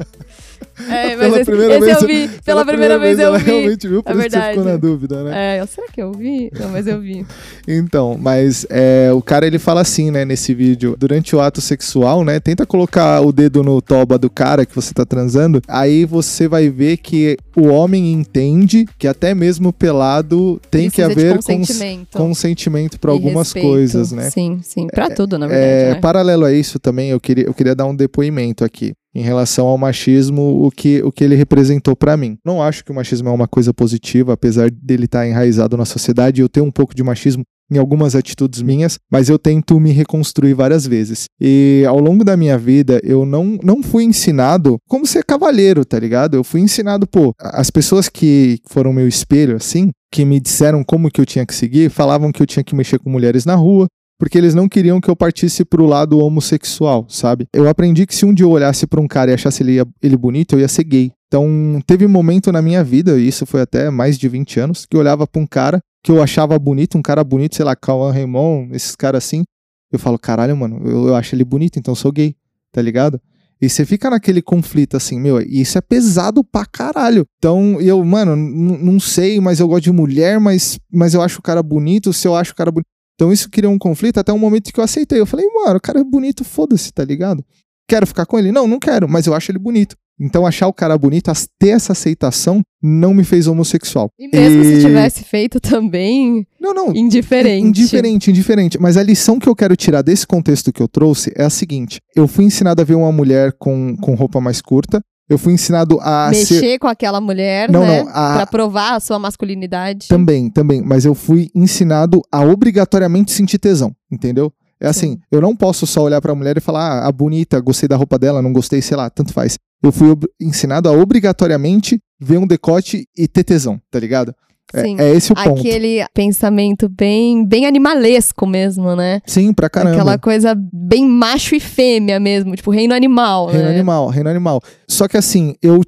É, mas Pela esse, primeira esse vez- eu vi. Pela, primeira, vez, eu ela vi. realmente viu, por É isso você ficou verdade. na dúvida, né? É, eu, será que eu vi? Não, mas eu vi. Então, mas é, o cara ele fala assim, né, nesse vídeo, durante o ato sexual, né, tenta colocar o dedo no toba do cara que você tá transando, aí você vai ver que o homem entende que até mesmo pelado tem que Precisa de haver cons- consentimento. consentimento para algumas respeito. coisas, né? Sim, sim. Pra tudo, na verdade. É, né? Paralelo a isso também, eu queria, eu queria dar um depoimento aqui em relação ao machismo, o que, o que ele representou pra mim. Não acho que o machismo é uma coisa positiva, apesar dele estar enraizado na sociedade. Eu tenho um pouco de machismo em algumas atitudes minhas, mas eu tento me reconstruir várias vezes. E ao longo da minha vida, eu não, não fui ensinado como ser cavalheiro, tá ligado? Eu fui ensinado, pô, as pessoas que foram meu espelho, assim, que me disseram como que eu tinha que seguir, falavam que eu tinha que mexer com mulheres na rua, porque eles não queriam que eu partisse pro lado homossexual, sabe? Eu aprendi que se um dia eu olhasse pra um cara e achasse ele, ele bonito, eu ia ser gay. Então, teve um momento na minha vida, e isso foi até mais de 20 anos, que eu olhava pra um cara que eu achava bonito, um cara bonito, sei lá, Cauã Raymond, esses caras assim. Eu falo, caralho, mano, eu, eu acho ele bonito, então sou gay, tá ligado? E você fica naquele conflito assim, meu, e isso é pesado pra caralho. Então, eu, mano, não sei, mas eu gosto de mulher, mas, mas eu acho o cara bonito, se eu acho o cara bonito. Então isso criou um conflito até um momento que eu aceitei. Eu falei, mano, o cara é bonito, foda-se, tá ligado? Quero ficar com ele? Não, não quero, mas eu acho ele bonito. Então achar o cara bonito, ter essa aceitação, não me fez homossexual. E mesmo E- se tivesse feito também, Não, não. indiferente. Indiferente, indiferente. Mas a lição que eu quero tirar desse contexto que eu trouxe é a seguinte: eu fui ensinado a ver uma mulher com, com roupa mais curta. Eu fui ensinado a Mexer ser. com aquela mulher, Não, né? não, a- Pra provar a sua masculinidade. Também, também. Mas eu fui ensinado a obrigatoriamente sentir tesão, entendeu? É assim, Sim. eu não posso só olhar pra mulher e falar, ah, a bonita, gostei da roupa dela, não gostei, sei lá, tanto faz. Eu fui ensinado a obrigatoriamente ver um decote e ter tesão, tá ligado? É- Sim. É, esse o ponto. Aquele pensamento bem, bem animalesco mesmo, né? Sim, pra caramba. Aquela coisa bem macho e fêmea mesmo, tipo reino animal, Reino né? animal, reino animal. Só que assim, eu,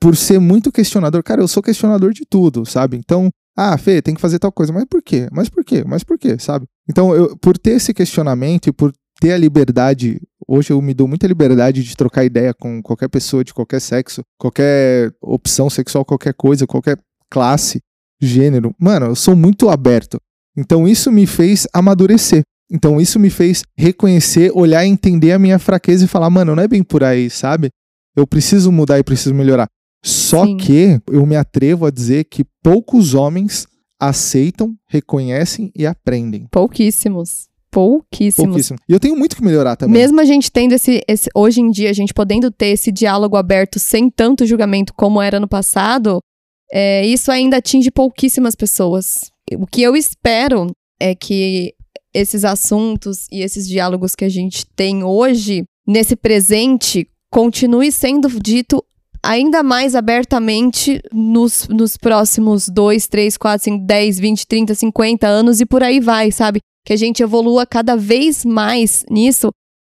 por ser muito questionador, cara, eu sou questionador de tudo, sabe? Então, ah, Fê, tem que fazer tal coisa. Mas por quê? Mas por quê? Mas por quê, sabe? Então, eu, por ter esse questionamento e por ter a liberdade, hoje eu me dou muita liberdade de trocar ideia com qualquer pessoa de qualquer sexo, qualquer opção sexual, qualquer coisa, qualquer classe, gênero. Mano, eu sou muito aberto. Então, isso me fez amadurecer. Então, isso me fez reconhecer, olhar e entender a minha fraqueza e falar, mano, não é bem por aí, sabe? Eu preciso mudar e preciso melhorar. Só Sim. que eu me atrevo a dizer que poucos homens aceitam, reconhecem e aprendem. Pouquíssimos. Pouquíssimos. Pouquíssimo. E eu tenho muito que melhorar também. Mesmo a gente tendo esse, esse. Hoje em dia, a gente podendo ter esse diálogo aberto sem tanto julgamento como era no passado, é, isso ainda atinge pouquíssimas pessoas. O que eu espero é que esses assuntos e esses diálogos que a gente tem hoje, nesse presente, continue sendo dito ainda mais abertamente nos, nos próximos 2, 3, 4, 5, 10, 20, 30, 50 anos e por aí vai, sabe? Que a gente evolua cada vez mais nisso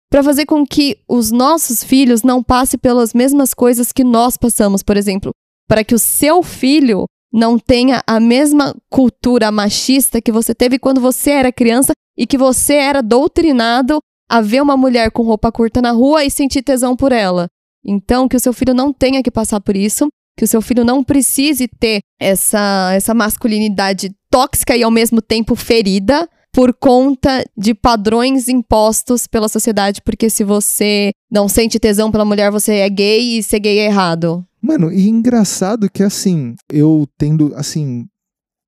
para fazer com que os nossos filhos não passem pelas mesmas coisas que nós passamos, por exemplo, para que o seu filho não tenha a mesma cultura machista que você teve quando você era criança e que você era doutrinado a ver uma mulher com roupa curta na rua e sentir tesão por ela. Então, que o seu filho não tenha que passar por isso, que o seu filho não precise ter essa, essa masculinidade tóxica e ao mesmo tempo ferida por conta de padrões impostos pela sociedade, porque se você não sente tesão pela mulher, você é gay e ser gay é errado. Mano, e engraçado que assim, eu tendo, assim,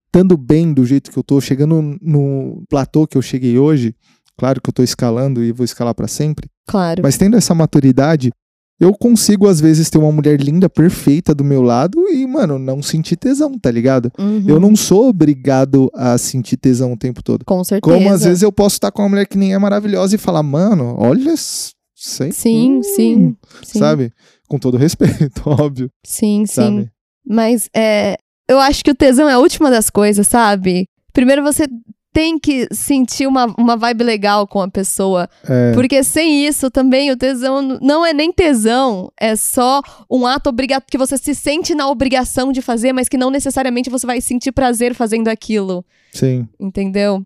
estando bem do jeito que eu tô, chegando no platô que eu cheguei hoje, claro que eu tô escalando e vou escalar para sempre, Claro. mas tendo essa maturidade, eu consigo às vezes ter uma mulher linda, perfeita do meu lado e, mano, não sentir tesão, tá ligado? Uhum. Eu não sou obrigado a sentir tesão o tempo todo. Com certeza. Como às vezes eu posso estar com uma mulher que nem é maravilhosa e falar, mano, olha, sei, Sim, hum, sim, sim. sabe? Com todo respeito, óbvio, Sim, sim. sabe? Mas é, eu acho que o tesão é a última das coisas, sabe? Primeiro você tem que sentir uma, uma vibe legal com a pessoa. É, Porque sem isso também o tesão não é nem tesão, é só um ato obrigatório que você se sente na obrigação de fazer, mas que não necessariamente você vai sentir prazer fazendo aquilo, sim. entendeu?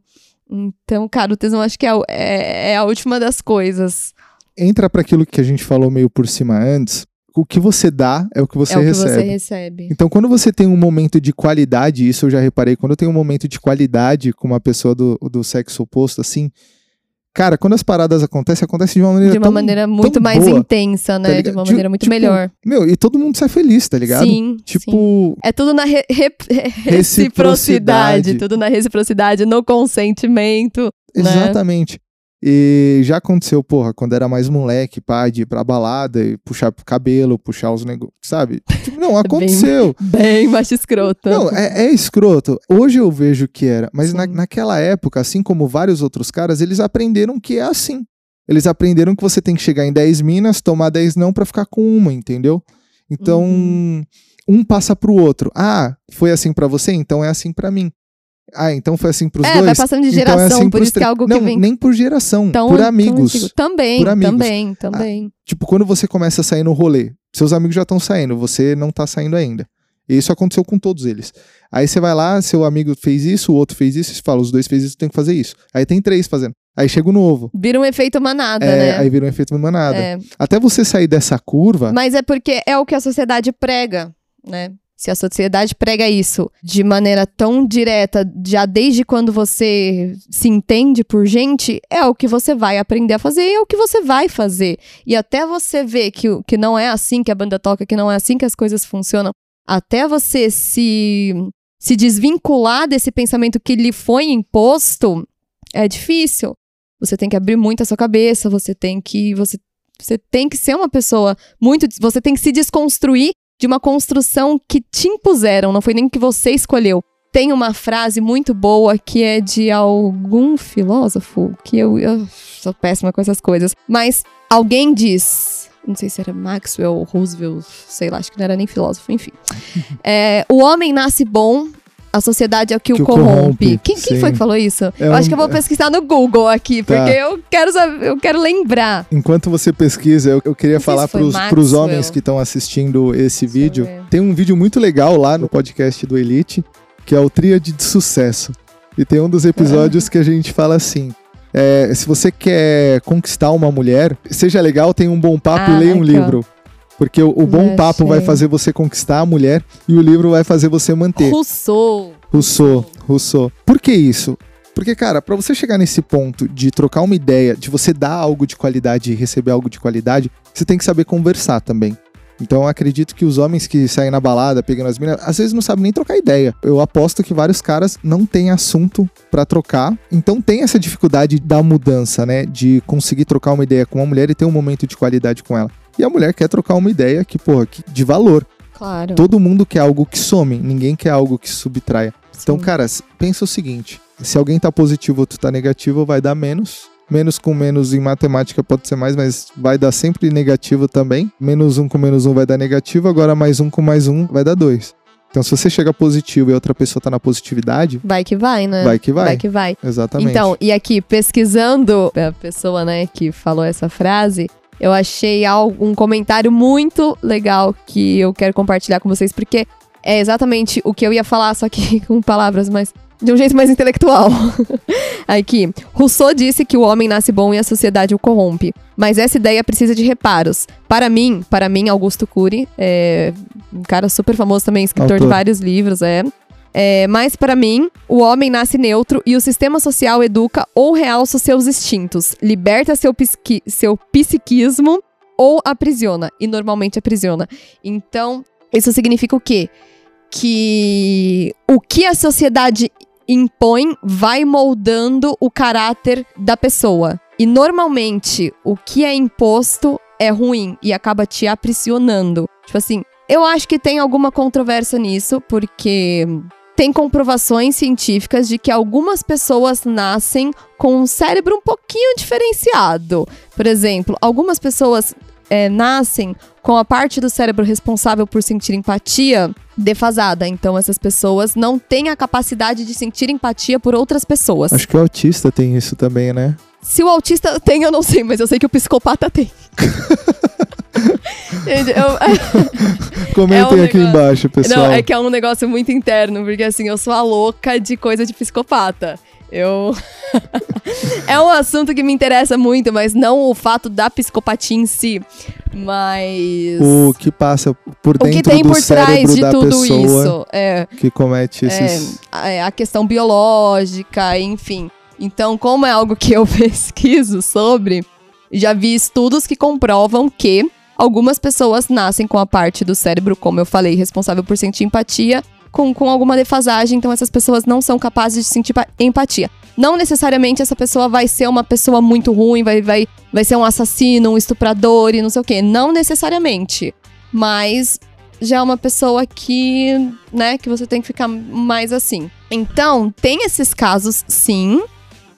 Então, cara, o tesão acho que é, é, é a última das coisas. Entra para aquilo que a gente falou meio por cima antes. O que você dá é o que você é o que recebe. você recebe. Então, quando você tem um momento de qualidade, isso eu já reparei, quando eu tenho um momento de qualidade com uma pessoa do, do sexo oposto, assim, cara, quando as paradas acontecem, acontece de uma maneira De uma tão- maneira muito mais boa, intensa, tá né? de ligado? uma Ti- maneira muito tipo, melhor. Meu, e todo mundo sai feliz, tá ligado? Sim. sim. Tipo, É tudo na re- re- Reciprocidade. reciprocidade. Tudo na reciprocidade, no consentimento. né? E já aconteceu, porra, quando era mais moleque, pá, de ir pra balada e puxar pro cabelo, puxar os negócios, sabe? Tipo, não, aconteceu. Bem macho escroto. Não, é, é escroto. Hoje eu vejo que era, mas na, naquela época, assim como vários outros caras, eles aprenderam que é assim. Eles aprenderam que você tem que chegar em 10 minas, tomar 10 não pra ficar com uma, entendeu? Então, Uhum. um passa pro outro. Ah, foi assim pra você, então é assim pra mim. Ah, então foi assim pros É, dois. vai passando de então é geração, assim por isso que é algo não, que vem nem por geração, tão por amigos. Também, Por amigos. também, também. Tipo, quando você começa a sair no rolê, seus amigos já estão saindo, você não tá saindo ainda. E isso aconteceu com todos eles. Aí você vai lá, seu amigo fez isso, o outro fez isso, e você fala, os dois fez isso, tem que fazer isso. Aí tem três fazendo. Aí chega o novo. Vira um efeito manada, É, né? Aí vira um efeito manada. É. Até você sair dessa curva, Mas é porque é o que a sociedade prega, né? Se a sociedade prega isso de maneira tão direta, já desde quando você se entende por gente, é o que você vai aprender a fazer e é o que você vai fazer. E até você ver que, que não é assim que a banda toca, que não é assim que as coisas funcionam, até você se, se desvincular desse pensamento que lhe foi imposto, é difícil. Você tem que abrir muito a sua cabeça, você tem que. Você, você tem que ser uma pessoa muito. Você tem que se desconstruir de uma construção que te impuseram, não foi nem que você escolheu. Tem uma frase muito boa que é de algum filósofo, que eu, eu sou péssima com essas coisas, mas alguém diz, não sei se era Maxwell, Roosevelt, sei lá, acho que não era nem filósofo, enfim. É, o homem nasce bom, a sociedade é o que, Que o corrompe. corrompe, Quem, quem foi que falou isso? É eu um- acho que eu vou pesquisar no Google aqui, Tá. porque eu quero saber, eu quero lembrar. enquanto você pesquisa, eu, eu queria falar Maxwell. pros homens que estão assistindo esse Deixa vídeo. Tem um vídeo muito legal lá no podcast do Elite, que é o Tríade de Sucesso. E tem um dos episódios que a gente fala assim. é, se você quer conquistar uma mulher, seja legal, tenha um bom papo Ah, e leia um livro. Porque o, o bom Já papo vai fazer você conquistar a mulher e o livro vai fazer você manter. Rousseau. Rousseau, Rousseau. Por que isso? Porque, cara, pra você chegar nesse ponto de trocar uma ideia, de você dar algo de qualidade e receber algo de qualidade, você tem que saber conversar também. Então eu acredito que os homens que saem na balada, pegando as minas, às vezes não sabem nem trocar ideia. Eu aposto que vários caras não têm assunto pra trocar. Então tem essa dificuldade da mudança, né? De conseguir trocar uma ideia com uma mulher e ter um momento de qualidade com ela. E a mulher quer trocar uma ideia que, porra, que, de valor. Claro. Todo mundo quer algo que some, ninguém quer algo que subtraia. Então, Sim. cara, s- pensa o seguinte: se alguém tá positivo ou tu tá negativo, vai dar menos. Menos com menos em matemática pode ser mais, mas vai dar sempre negativo também. Menos um com menos um vai dar negativo, agora mais um com mais um vai dar dois. Então, se você chega positivo e outra pessoa tá na positividade, Vai que vai, né? vai que vai. Vai que vai. Exatamente. Então, e aqui, pesquisando a pessoa, né, que falou essa frase, eu achei um comentário muito legal que eu quero compartilhar com vocês, porque é exatamente o que eu ia falar, só que com palavras mais. De um jeito mais intelectual. Aqui. Rousseau disse que o homem nasce bom e a sociedade o corrompe. Mas essa ideia precisa de reparos. Para mim, para mim, Augusto Cury, é um cara super famoso também, escritor de Autor. vários livros, é. É, mas para mim, o homem nasce neutro e o sistema social educa ou realça seus instintos, liberta seu, psiqui- seu psiquismo ou aprisiona, e normalmente aprisiona. Então, Isso significa o quê? Que o que a sociedade impõe vai moldando o caráter da pessoa. E normalmente o que é imposto é ruim e acaba te aprisionando. Tipo assim, eu acho que tem alguma controvérsia nisso, porque tem comprovações científicas de que algumas pessoas nascem com um cérebro um pouquinho diferenciado. Por exemplo, algumas pessoas é, nascem com a parte do cérebro responsável por sentir empatia defasada. Então, essas pessoas não têm a capacidade de sentir empatia por outras pessoas. Acho que o autista tem isso também, né? Se o autista tem, eu não sei, mas eu sei que o psicopata tem. eu, Comentem é um aqui negócio... embaixo, pessoal. Não, é que é um negócio muito interno, porque assim, eu sou a louca de coisa de psicopata. Eu. é um assunto que me interessa muito, mas não o fato da psicopatia em si. Mas. O que passa por dentro o que tem por trás de tudo isso. É, que comete esses. É, a questão biológica, enfim. Então, como é algo que eu pesquiso sobre, já vi estudos que comprovam que algumas pessoas nascem com a parte do cérebro, como eu falei, responsável por sentir empatia, com, com alguma defasagem, então essas pessoas não são capazes de sentir empatia. Não necessariamente essa pessoa vai ser uma pessoa muito ruim, vai, vai, vai ser um assassino, um estuprador e não sei o quê. Não necessariamente. Mas já é uma pessoa que, né, que você tem que ficar mais assim. Então, tem esses casos, sim,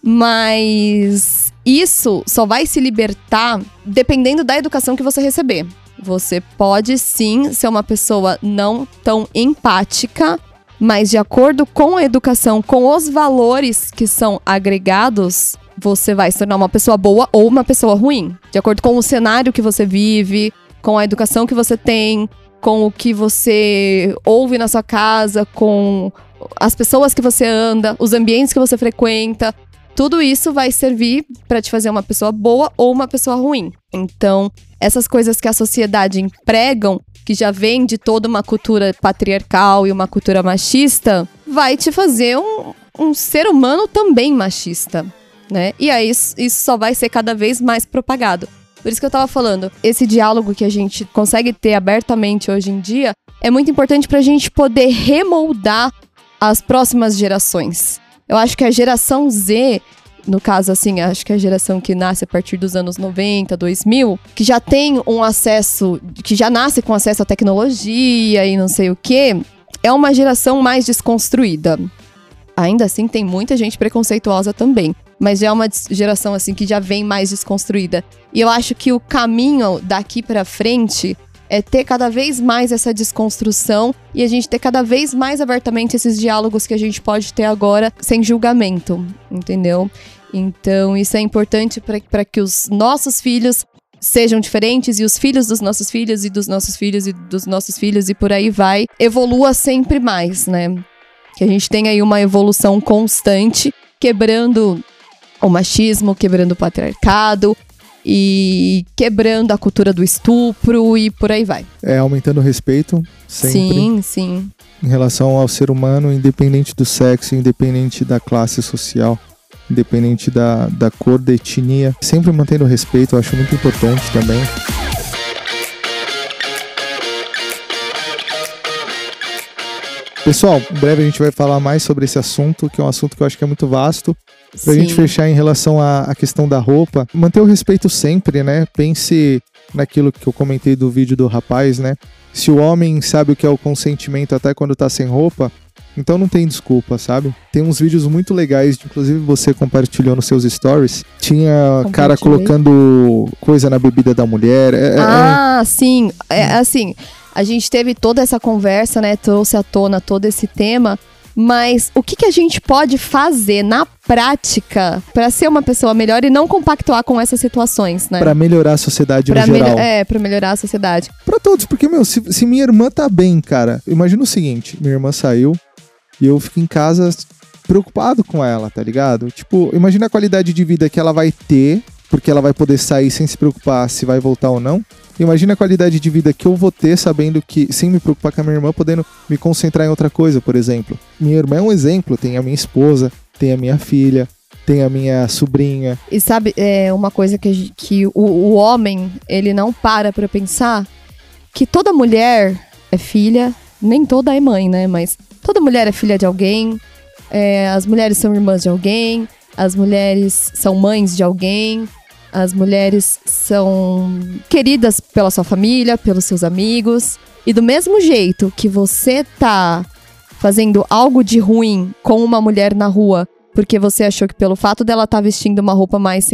mas isso só vai se libertar dependendo da educação que você receber. Você pode sim ser uma pessoa não tão empática, mas de acordo com a educação, com os valores que são agregados, você vai se tornar uma pessoa boa ou uma pessoa ruim. De acordo com o cenário que você vive, com a educação que você tem, com o que você ouve na sua casa, com as pessoas que você anda, os ambientes que você frequenta. Tudo isso vai servir para te fazer uma pessoa boa ou uma pessoa ruim. Então, essas coisas que a sociedade empregam, que já vem de toda uma cultura patriarcal e uma cultura machista, vai te fazer um, um ser humano também machista, né? E aí isso, só vai ser cada vez mais propagado. Por isso que eu tava falando, esse diálogo que a gente consegue ter abertamente hoje em dia é muito importante pra gente poder remoldar as próximas gerações. Eu acho que a geração Z, no caso, assim, acho que a geração que nasce a partir dos anos 90, 2000, que já tem um acesso, que já nasce com acesso à tecnologia e não sei o quê, é uma geração mais desconstruída. Ainda assim, tem muita gente preconceituosa também. Mas já é uma geração, assim, que já vem mais desconstruída. E eu acho que o caminho daqui para frente é ter cada vez mais essa desconstrução e a gente ter cada vez mais abertamente esses diálogos que a gente pode ter agora sem julgamento, entendeu? Então, isso é importante para que os nossos filhos sejam diferentes e os filhos dos nossos filhos e dos nossos filhos e dos nossos filhos e por aí vai, evolua sempre mais, né? Que a gente tenha aí uma evolução constante, quebrando o machismo, quebrando o patriarcado, e quebrando a cultura do estupro e por aí vai. É, aumentando o respeito sempre. Sim, sim. Em relação ao ser humano, independente do sexo, independente da classe social, independente da, da cor, da etnia. Sempre mantendo o respeito, eu acho muito importante também. Pessoal, em breve a gente vai falar mais sobre esse assunto, que é um assunto que eu acho que é muito vasto. Pra Sim. gente fechar em relação à, questão da roupa, manter o respeito sempre, né? Pense naquilo que eu comentei do vídeo do rapaz, né? Se o homem sabe o que é o consentimento até quando tá sem roupa, então não tem desculpa, sabe? Tem uns vídeos muito legais, inclusive você compartilhou nos seus stories. Tinha cara colocando coisa na bebida da mulher. É, é ah, é... sim. É, assim, a gente teve toda essa conversa, né? Trouxe à tona todo esse tema. Mas o que, que a gente pode fazer na prática para ser uma pessoa melhor e não compactuar com essas situações, né? Para melhorar a sociedade pra no geral. É, para melhorar a sociedade. Para todos, porque, meu, se, se minha irmã tá bem, cara, imagina o seguinte: minha irmã saiu e eu fico em casa preocupado com ela, tá ligado? Tipo, imagina a qualidade de vida que ela vai ter, porque ela vai poder sair sem se preocupar se vai voltar ou não. Imagina a qualidade de vida que eu vou ter sabendo que, sem me preocupar com a minha irmã, podendo me concentrar em outra coisa, por exemplo. Minha irmã é um exemplo, tem a minha esposa, tem a minha filha, tem a minha sobrinha. E sabe, é uma coisa que, que o, o homem, ele não para pra pensar, que toda mulher é filha, nem toda é mãe, né? Mas toda mulher é filha de alguém, é, as mulheres são irmãs de alguém, as mulheres são mães de alguém, as mulheres são queridas pela sua família, pelos seus amigos. E do mesmo jeito que você tá fazendo algo de ruim com uma mulher na rua, porque você achou que pelo fato dela estar tá vestindo uma roupa mais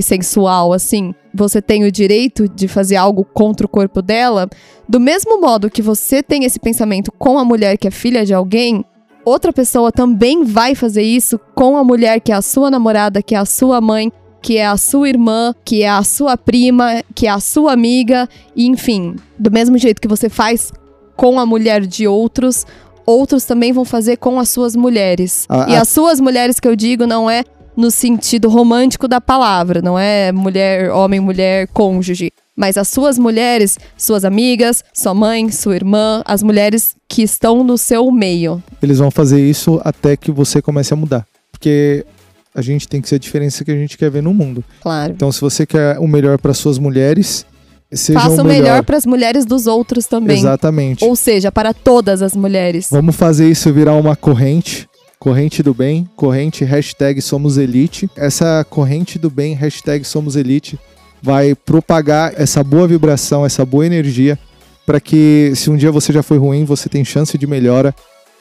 sensual, assim, você tem o direito de fazer algo contra o corpo dela, do mesmo modo que você tem esse pensamento com a mulher que é filha de alguém, outra pessoa também vai fazer isso com a mulher que é a sua namorada, que é a sua mãe, que é a sua irmã, que é a sua prima, que é a sua amiga, e enfim, do mesmo jeito que você faz com a mulher de outros, outros também vão fazer com as suas mulheres. e as suas mulheres que eu digo não é no sentido romântico da palavra, não é mulher, homem, mulher, cônjuge. Mas as suas mulheres, suas amigas, sua mãe, sua irmã, as mulheres que estão no seu meio. Eles vão fazer isso até que você comece a mudar. Porque a gente tem que ser a diferença que a gente quer ver no mundo. Claro. Então, se você quer o melhor para suas mulheres, seja Faça o melhor, melhor para as mulheres dos outros também. Exatamente. Ou seja, para todas as mulheres. Vamos fazer isso virar uma corrente. Corrente do bem, corrente hashtag Somos Elite. Essa corrente do bem, hashtag Somos Elite, vai propagar essa boa vibração, essa boa energia, para que se um dia você já foi ruim, você tem chance de melhora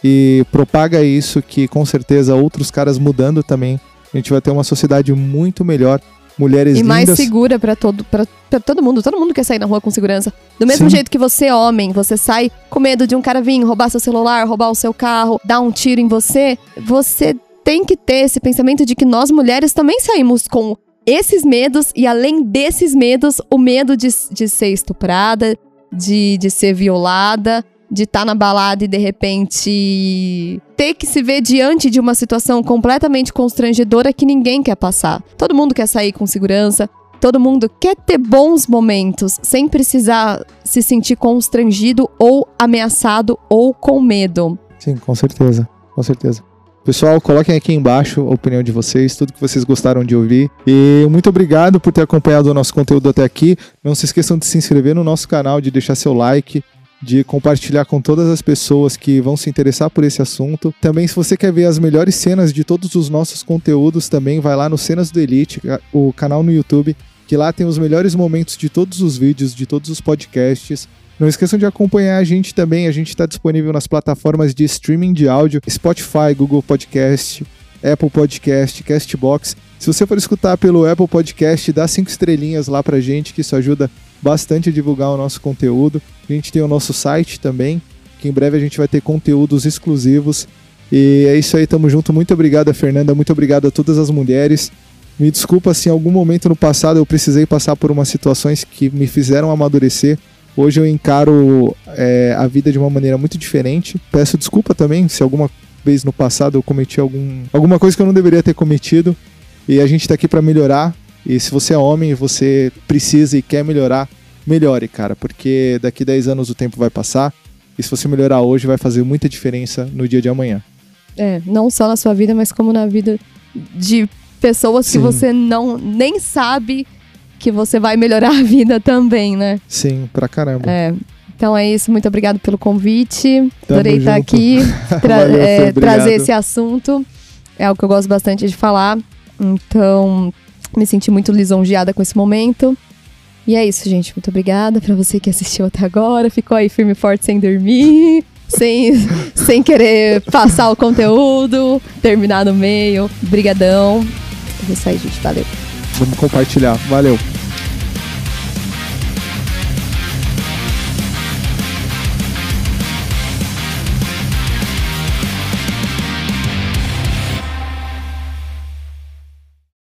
e propaga isso que com certeza outros caras mudando também a gente vai ter uma sociedade muito melhor. Mulheres e lindas. mais segura para todo, pra, pra todo mundo. Todo mundo quer sair na rua com segurança. Do mesmo Sim. jeito que você, homem, você sai com medo de um cara vir roubar seu celular, roubar o seu carro, dar um tiro em você, você tem que ter esse pensamento de que nós mulheres também saímos com esses medos e além desses medos, o medo de, de ser estuprada, de, de ser violada, de estar tá na balada e de repente ter que se ver diante de uma situação completamente constrangedora que ninguém quer passar. Todo mundo quer sair com segurança, todo mundo quer ter bons momentos sem precisar se sentir constrangido ou ameaçado ou com medo. Sim, com certeza, com certeza. Pessoal, coloquem aqui embaixo a opinião de vocês, tudo que vocês gostaram de ouvir. E muito obrigado por ter acompanhado o nosso conteúdo até aqui. Não se esqueçam de se inscrever no nosso canal, de deixar seu like, de compartilhar com todas as pessoas que vão se interessar por esse assunto. Também, se você quer ver as melhores cenas de todos os nossos conteúdos, também vai lá no Cenas do Elite, o canal no YouTube, que lá tem os melhores momentos de todos os vídeos, de todos os podcasts. Não esqueçam de acompanhar a gente também, a gente está disponível nas plataformas de streaming de áudio, Spotify, Google Podcast, Apple Podcast, Castbox. Se você for escutar pelo Apple Podcast, dá cinco estrelinhas lá pra gente, que isso ajuda bastante divulgar o nosso conteúdo. A gente tem o nosso site também, que em breve a gente vai ter conteúdos exclusivos. E é isso aí, tamo junto. Muito obrigado, Fernanda. Muito obrigado a todas as mulheres. Me desculpa se em algum momento no passado eu precisei passar por umas situações que me fizeram amadurecer. Hoje eu encaro é, a vida de uma maneira muito diferente. Peço desculpa também se alguma vez no passado eu cometi algum, alguma coisa que eu não deveria ter cometido. E a gente está aqui para melhorar. E se você é homem e você precisa e quer melhorar, melhore, cara, porque daqui 10 anos o tempo vai passar. E se você melhorar hoje, vai fazer muita diferença no dia de amanhã. É, não só na sua vida, mas como na vida de pessoas Sim. que você não nem sabe que você vai melhorar a vida também, né? Sim, pra caramba. É. Então é isso, muito obrigado pelo convite. Tamo Adorei junto. estar aqui, tra Valeu, é, trazer esse assunto. É algo que eu gosto bastante de falar. Então, me senti muito lisonjeada com esse momento. E é isso, gente. Muito obrigada para você que assistiu até agora. Ficou aí firme e forte sem dormir, sem, sem querer passar o conteúdo, terminar no meio. Brigadão. É isso aí, gente. Valeu. Vamos compartilhar. Valeu.